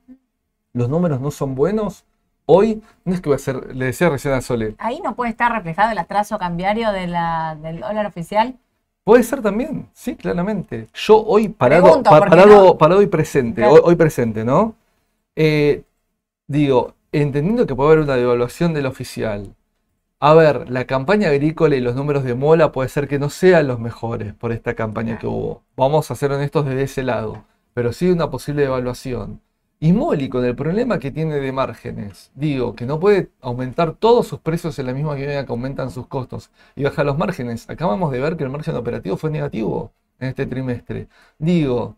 los números no son buenos. Hoy, no es que voy a hacer, le decía recién a Sole, Ahí no puede estar reflejado el atraso cambiario de la, del dólar oficial. puede ser también, sí, claramente. Yo hoy parado, Pregunto, pa- parado, no- parado y presente, Claro. hoy, hoy presente, ¿no? Eh, digo, entendiendo que puede haber una devaluación del oficial. A ver, la campaña agrícola y los números de Mola puede ser que no sean los mejores por esta campaña que hubo. Vamos a ser honestos desde ese lado, pero sí una posible devaluación. Y Moli, con el problema que tiene de márgenes, digo, que no puede aumentar todos sus precios en la misma medida que aumentan sus costos y baja los márgenes. Acabamos de ver que el margen operativo fue negativo en este trimestre. Digo,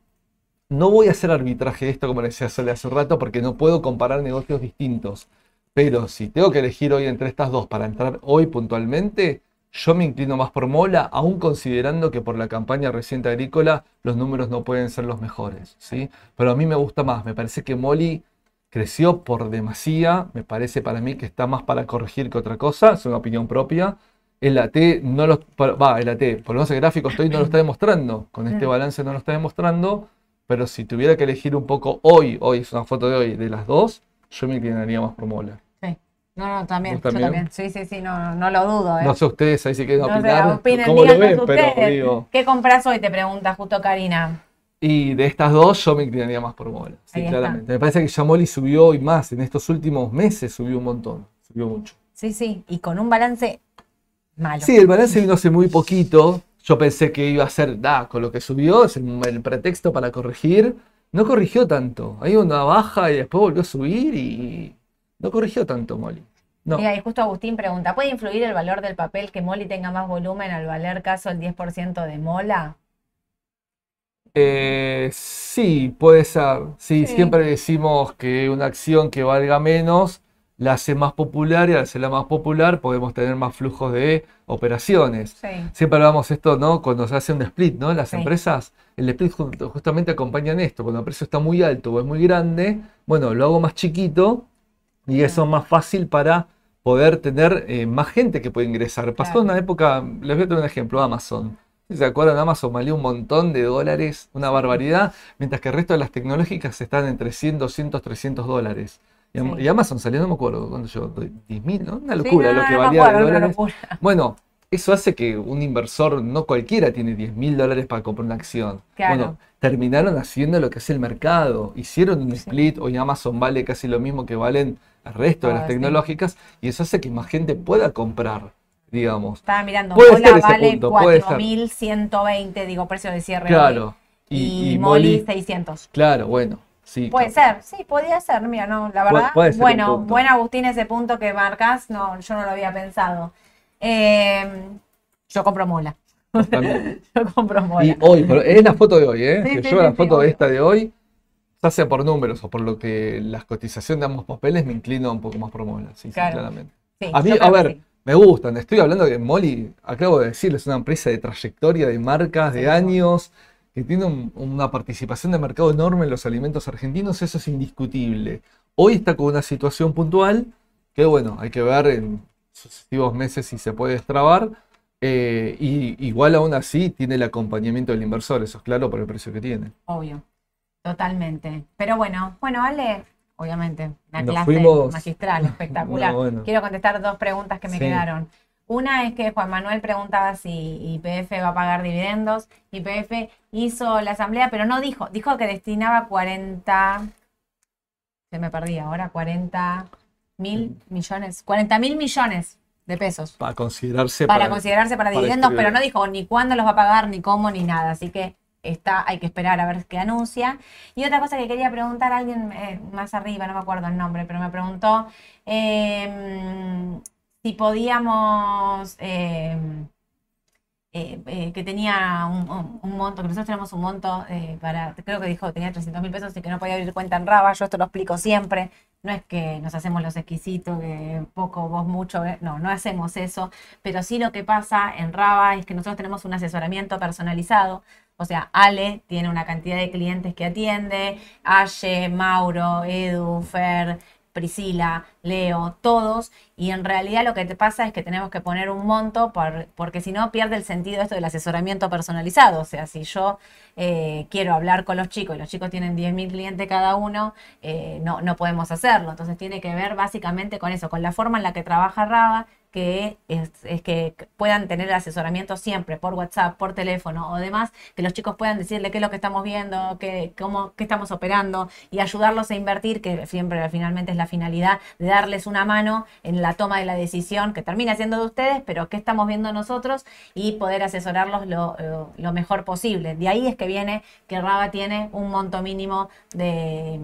no voy a hacer arbitraje de esto como le decía Sole hace rato porque no puedo comparar negocios distintos. Pero si tengo que elegir hoy entre estas dos para entrar hoy puntualmente, yo me inclino más por Mola, aún considerando que por la campaña reciente agrícola los números no pueden ser los mejores, ¿sí? Pero a mí me gusta más, me parece que Moli creció por demasía, me parece para mí que está más para corregir que otra cosa, es una opinión propia. El AT no lo, va, el AT, por lo menos el gráfico estoy no lo está demostrando, con este balance no lo está demostrando, pero si tuviera que elegir un poco hoy, hoy es una foto de hoy, de las dos, yo me inclinaría más por Mola. No, no, también, ¿Vos yo también? Sí, sí, sí, no, no, lo dudo, ¿eh? No sé ustedes ahí si quieren No sé, opinar, opinen, cómo lo pero ustedes. digo, ¿Qué compras hoy? Te pregunta justo Karina. y de estas dos yo me inclinaría más por Mola, sí, claramente. Me parece que ya Moli subió y más, en estos últimos meses subió un montón, subió mucho. Sí, sí, y con un balance malo. Sí, el balance vino hace muy poquito. Yo pensé que iba a ser, da, con lo que subió, es el, el pretexto para corregir. No corrigió tanto. Hay una baja y después volvió a subir y no corrigió tanto, Molly. No. Mira, y justo Agustín pregunta, ¿puede influir el valor del papel que Moli tenga más volumen al valer caso el 10% de Mola? Eh, sí, puede ser. Sí, Sí. siempre decimos que una acción que valga menos la hace más popular y al hacerla más popular podemos tener más flujos de operaciones. Sí. Siempre hablamos esto, ¿no? Cuando se hace un split, ¿no? Las Sí. empresas, el split ju- justamente acompañan esto. Cuando el precio está muy alto o es muy grande, bueno, lo hago más chiquito y eso es más fácil para poder tener eh, más gente que puede ingresar. Pasó Claro. una época, les voy a tener un ejemplo, Amazon. Si ¿Se acuerdan? Amazon valía un montón de dólares, una barbaridad, mientras que el resto de las tecnológicas están entre 100, 200, 300 dólares. Y, Am- Sí. y Amazon salió, no me acuerdo cuándo llegó, 10 mil, ¿no? Una Sí, locura no, lo que no valía de dólares. locura. Bueno, eso hace que un inversor, no cualquiera tiene 10 mil dólares para comprar una acción. Claro. Bueno, terminaron haciendo lo que es el mercado. Hicieron un Sí. split, hoy Amazon vale casi lo mismo que valen el resto de las sí. tecnológicas, y eso hace que más gente pueda comprar, digamos. Estaba mirando, Puede Mola vale punto, puede ser. 4.120, digo, precio de cierre hoy. Claro. Y, Y, y Moli Molly, 600. claro, bueno, sí. Puede claro. ser, sí, podría ser, mira, no, la Puede- verdad. puede ser un bueno, buen Agustín ese punto que marcas, no, yo no lo había pensado. Eh, yo compro mola. También. Yo compro mola. Y hoy, pero es la foto de hoy, ¿eh? Sí, sí, yo la foto de esta de hoy, ya sea por números o por lo que las cotizaciones de ambos papeles, me inclino un poco más por Mola, sí, sí, claramente. Sí, A mí, a ver, sí. me gustan. Estoy hablando de Molly, acabo de decirles, es una empresa de trayectoria, de marcas, de años, que tiene un- una participación de mercado enorme en los alimentos argentinos, eso es indiscutible. Hoy está con una situación puntual que, bueno, hay que ver en sucesivos meses si se puede destrabar. eh, y igual aún así tiene el acompañamiento del inversor, eso es claro por el precio que tiene. Obvio, totalmente. Pero bueno, bueno, Ale, obviamente, una Nos clase fuimos- magistral, espectacular. No, bueno. Quiero contestar dos preguntas que me Sí. quedaron. Una es que Juan Manuel preguntaba si IPF va a pagar dividendos. IPF hizo la asamblea, pero no dijo, dijo que destinaba 40, se me perdí ahora, 40 mil millones, 40 mil millones de pesos Para considerarse. para considerarse para, para dividendos, pero no dijo ni cuándo los va a pagar, ni cómo, ni nada. Así que está, hay que esperar a ver qué anuncia. Y otra cosa que quería preguntar alguien eh, más arriba, no me acuerdo el nombre, pero me preguntó eh, si podíamos. eh, eh, eh, que tenía un, monto, que nosotros tenemos un monto para, creo que dijo que tenía 300 mil pesos y que no podía abrir cuenta en Raba, yo esto lo explico siempre, no es que nos hacemos los exquisitos, que poco, vos mucho, no, no hacemos eso, pero sí lo que pasa en Raba es que nosotros tenemos un asesoramiento personalizado, o sea, Ale tiene una cantidad de clientes que atiende, Aye, Mauro, Edu, Fer, Priscila, Leo, todos, y en realidad lo que te pasa es que tenemos que poner un monto por- porque si no pierde el sentido esto del asesoramiento personalizado. O sea, si yo eh, quiero hablar con los chicos y los chicos tienen 10.000 clientes cada uno, eh, no, no podemos hacerlo. Entonces tiene que ver básicamente con eso, con la forma en la que trabaja Raba, que es, es que puedan tener el asesoramiento siempre por WhatsApp, por teléfono o demás, que los chicos puedan decirle qué es lo que estamos viendo, qué, cómo, qué estamos operando y ayudarlos a invertir, que siempre finalmente es la finalidad de darles una mano en la toma de la decisión que termina siendo de ustedes, pero qué estamos viendo nosotros y poder asesorarlos lo, lo- lo mejor posible. De ahí es que viene que Raba tiene un monto mínimo de,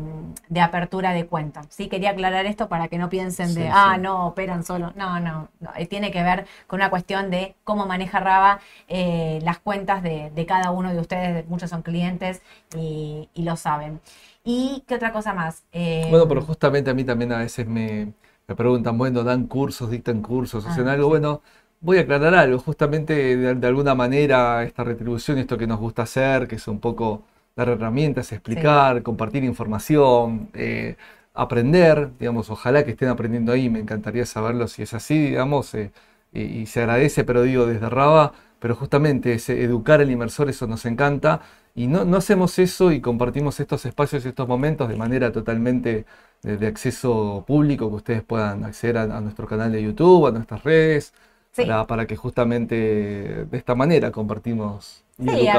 de apertura de cuenta. Sí, quería aclarar esto para que no piensen de, Sí, ah, no, operan solo. No, no. Eh, Tiene que ver con una cuestión de cómo maneja Raba eh, las cuentas de, de cada uno de ustedes. Muchos son clientes y, y lo saben. ¿Y qué otra cosa más? Eh, Bueno, pero justamente a mí también a veces me, me preguntan, bueno, dan cursos, dictan cursos, hacen Ah, algo. sí. Bueno, voy a aclarar algo. Justamente de, de alguna manera esta retribución, esto que nos gusta hacer, que es un poco dar herramientas, explicar, compartir información, eh, aprender, digamos, ojalá que estén aprendiendo ahí, me encantaría saberlo si es así, digamos, eh, y, y se agradece, pero digo desde Raba, pero justamente ese educar al inversor, eso nos encanta, y no, no hacemos eso y compartimos estos espacios y estos momentos de manera totalmente de, de acceso público, que ustedes puedan acceder a, a nuestro canal de YouTube, a nuestras redes, Sí. para, para que justamente de esta manera compartimos Sí,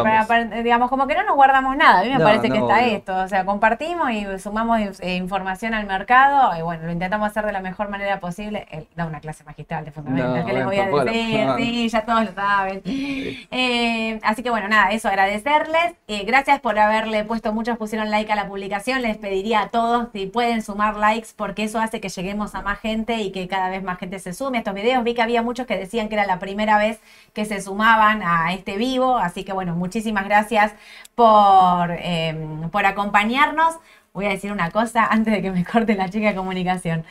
digamos, como que no nos guardamos nada. A mí me No, parece que está esto. O sea, compartimos y sumamos eh, información al mercado y bueno, lo intentamos hacer de la mejor manera posible. Da una clase magistral de fundamentos. ¿Qué les voy a decir? Sí, ya todos lo saben. Eh, así que bueno, nada, eso agradecerles. Eh, gracias por haberle puesto, muchos pusieron like a la publicación. Les pediría a todos si pueden sumar likes porque eso hace que lleguemos a más gente y que cada vez más gente se sume a estos videos. Vi que había muchos que decían que era la primera vez que se sumaban a este vivo. Así que bueno, muchísimas gracias por, eh, por acompañarnos. Voy a decir una cosa antes de que me corte la chica de comunicación.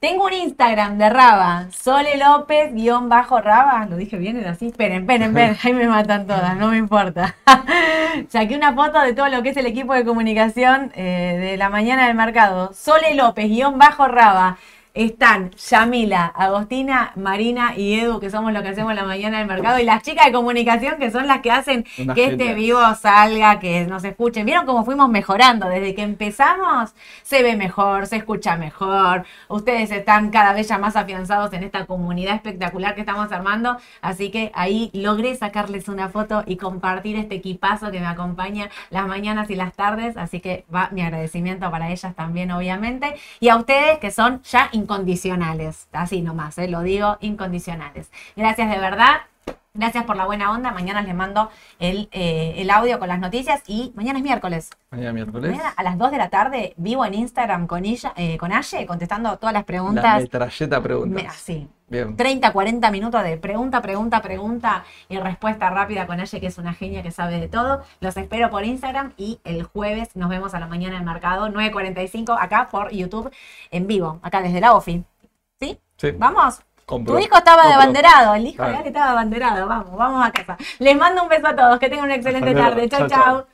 Tengo un Instagram de Raba, Sole López, guion bajo Raba. ¿Lo dije bien? ¿Era así? Esperen, esperen, esperen. Ahí me matan todas, no me importa. Saqué una foto de todo lo que es el equipo de comunicación eh, de la mañana del mercado. Sole López, guion bajo Raba. Están Yamila, Agostina, Marina y Edu, que somos los que hacemos la mañana del mercado, y las chicas de comunicación, que son las que hacen que este vivo salga, que nos escuchen. ¿Vieron cómo fuimos mejorando? Desde que empezamos se ve mejor, se escucha mejor. Ustedes están cada vez ya más afianzados en esta comunidad espectacular que estamos armando. Así que ahí logré sacarles una foto y compartir este equipazo que me acompaña las mañanas y las tardes. Así que va mi agradecimiento para ellas también, obviamente. Y a ustedes que son ya incondicionales. Así nomás, ¿eh? lo digo, incondicionales. Gracias de verdad. Gracias por la buena onda. Mañana les mando el, eh, el audio con las noticias y mañana es miércoles. Mañana miércoles. Mañana a las 2 de la tarde vivo en Instagram con ella, eh, con Aye, contestando todas las La preguntas. metralleta preguntas. Me- así, Bien. 30, 40 minutos de pregunta, pregunta, pregunta y respuesta rápida con Aye, que es una genia que sabe de todo. Los espero por Instagram y el jueves nos vemos a la mañana en Mercado, 9.45, acá por YouTube en vivo, acá desde la OFI. ¿Sí? Sí. ¿Vamos? Tu hijo estaba de abanderado, el hijo Claro. Ale estaba de abanderado. Vamos, vamos a casa. Les mando un beso a todos, que tengan una excelente tarde. Chau. chau.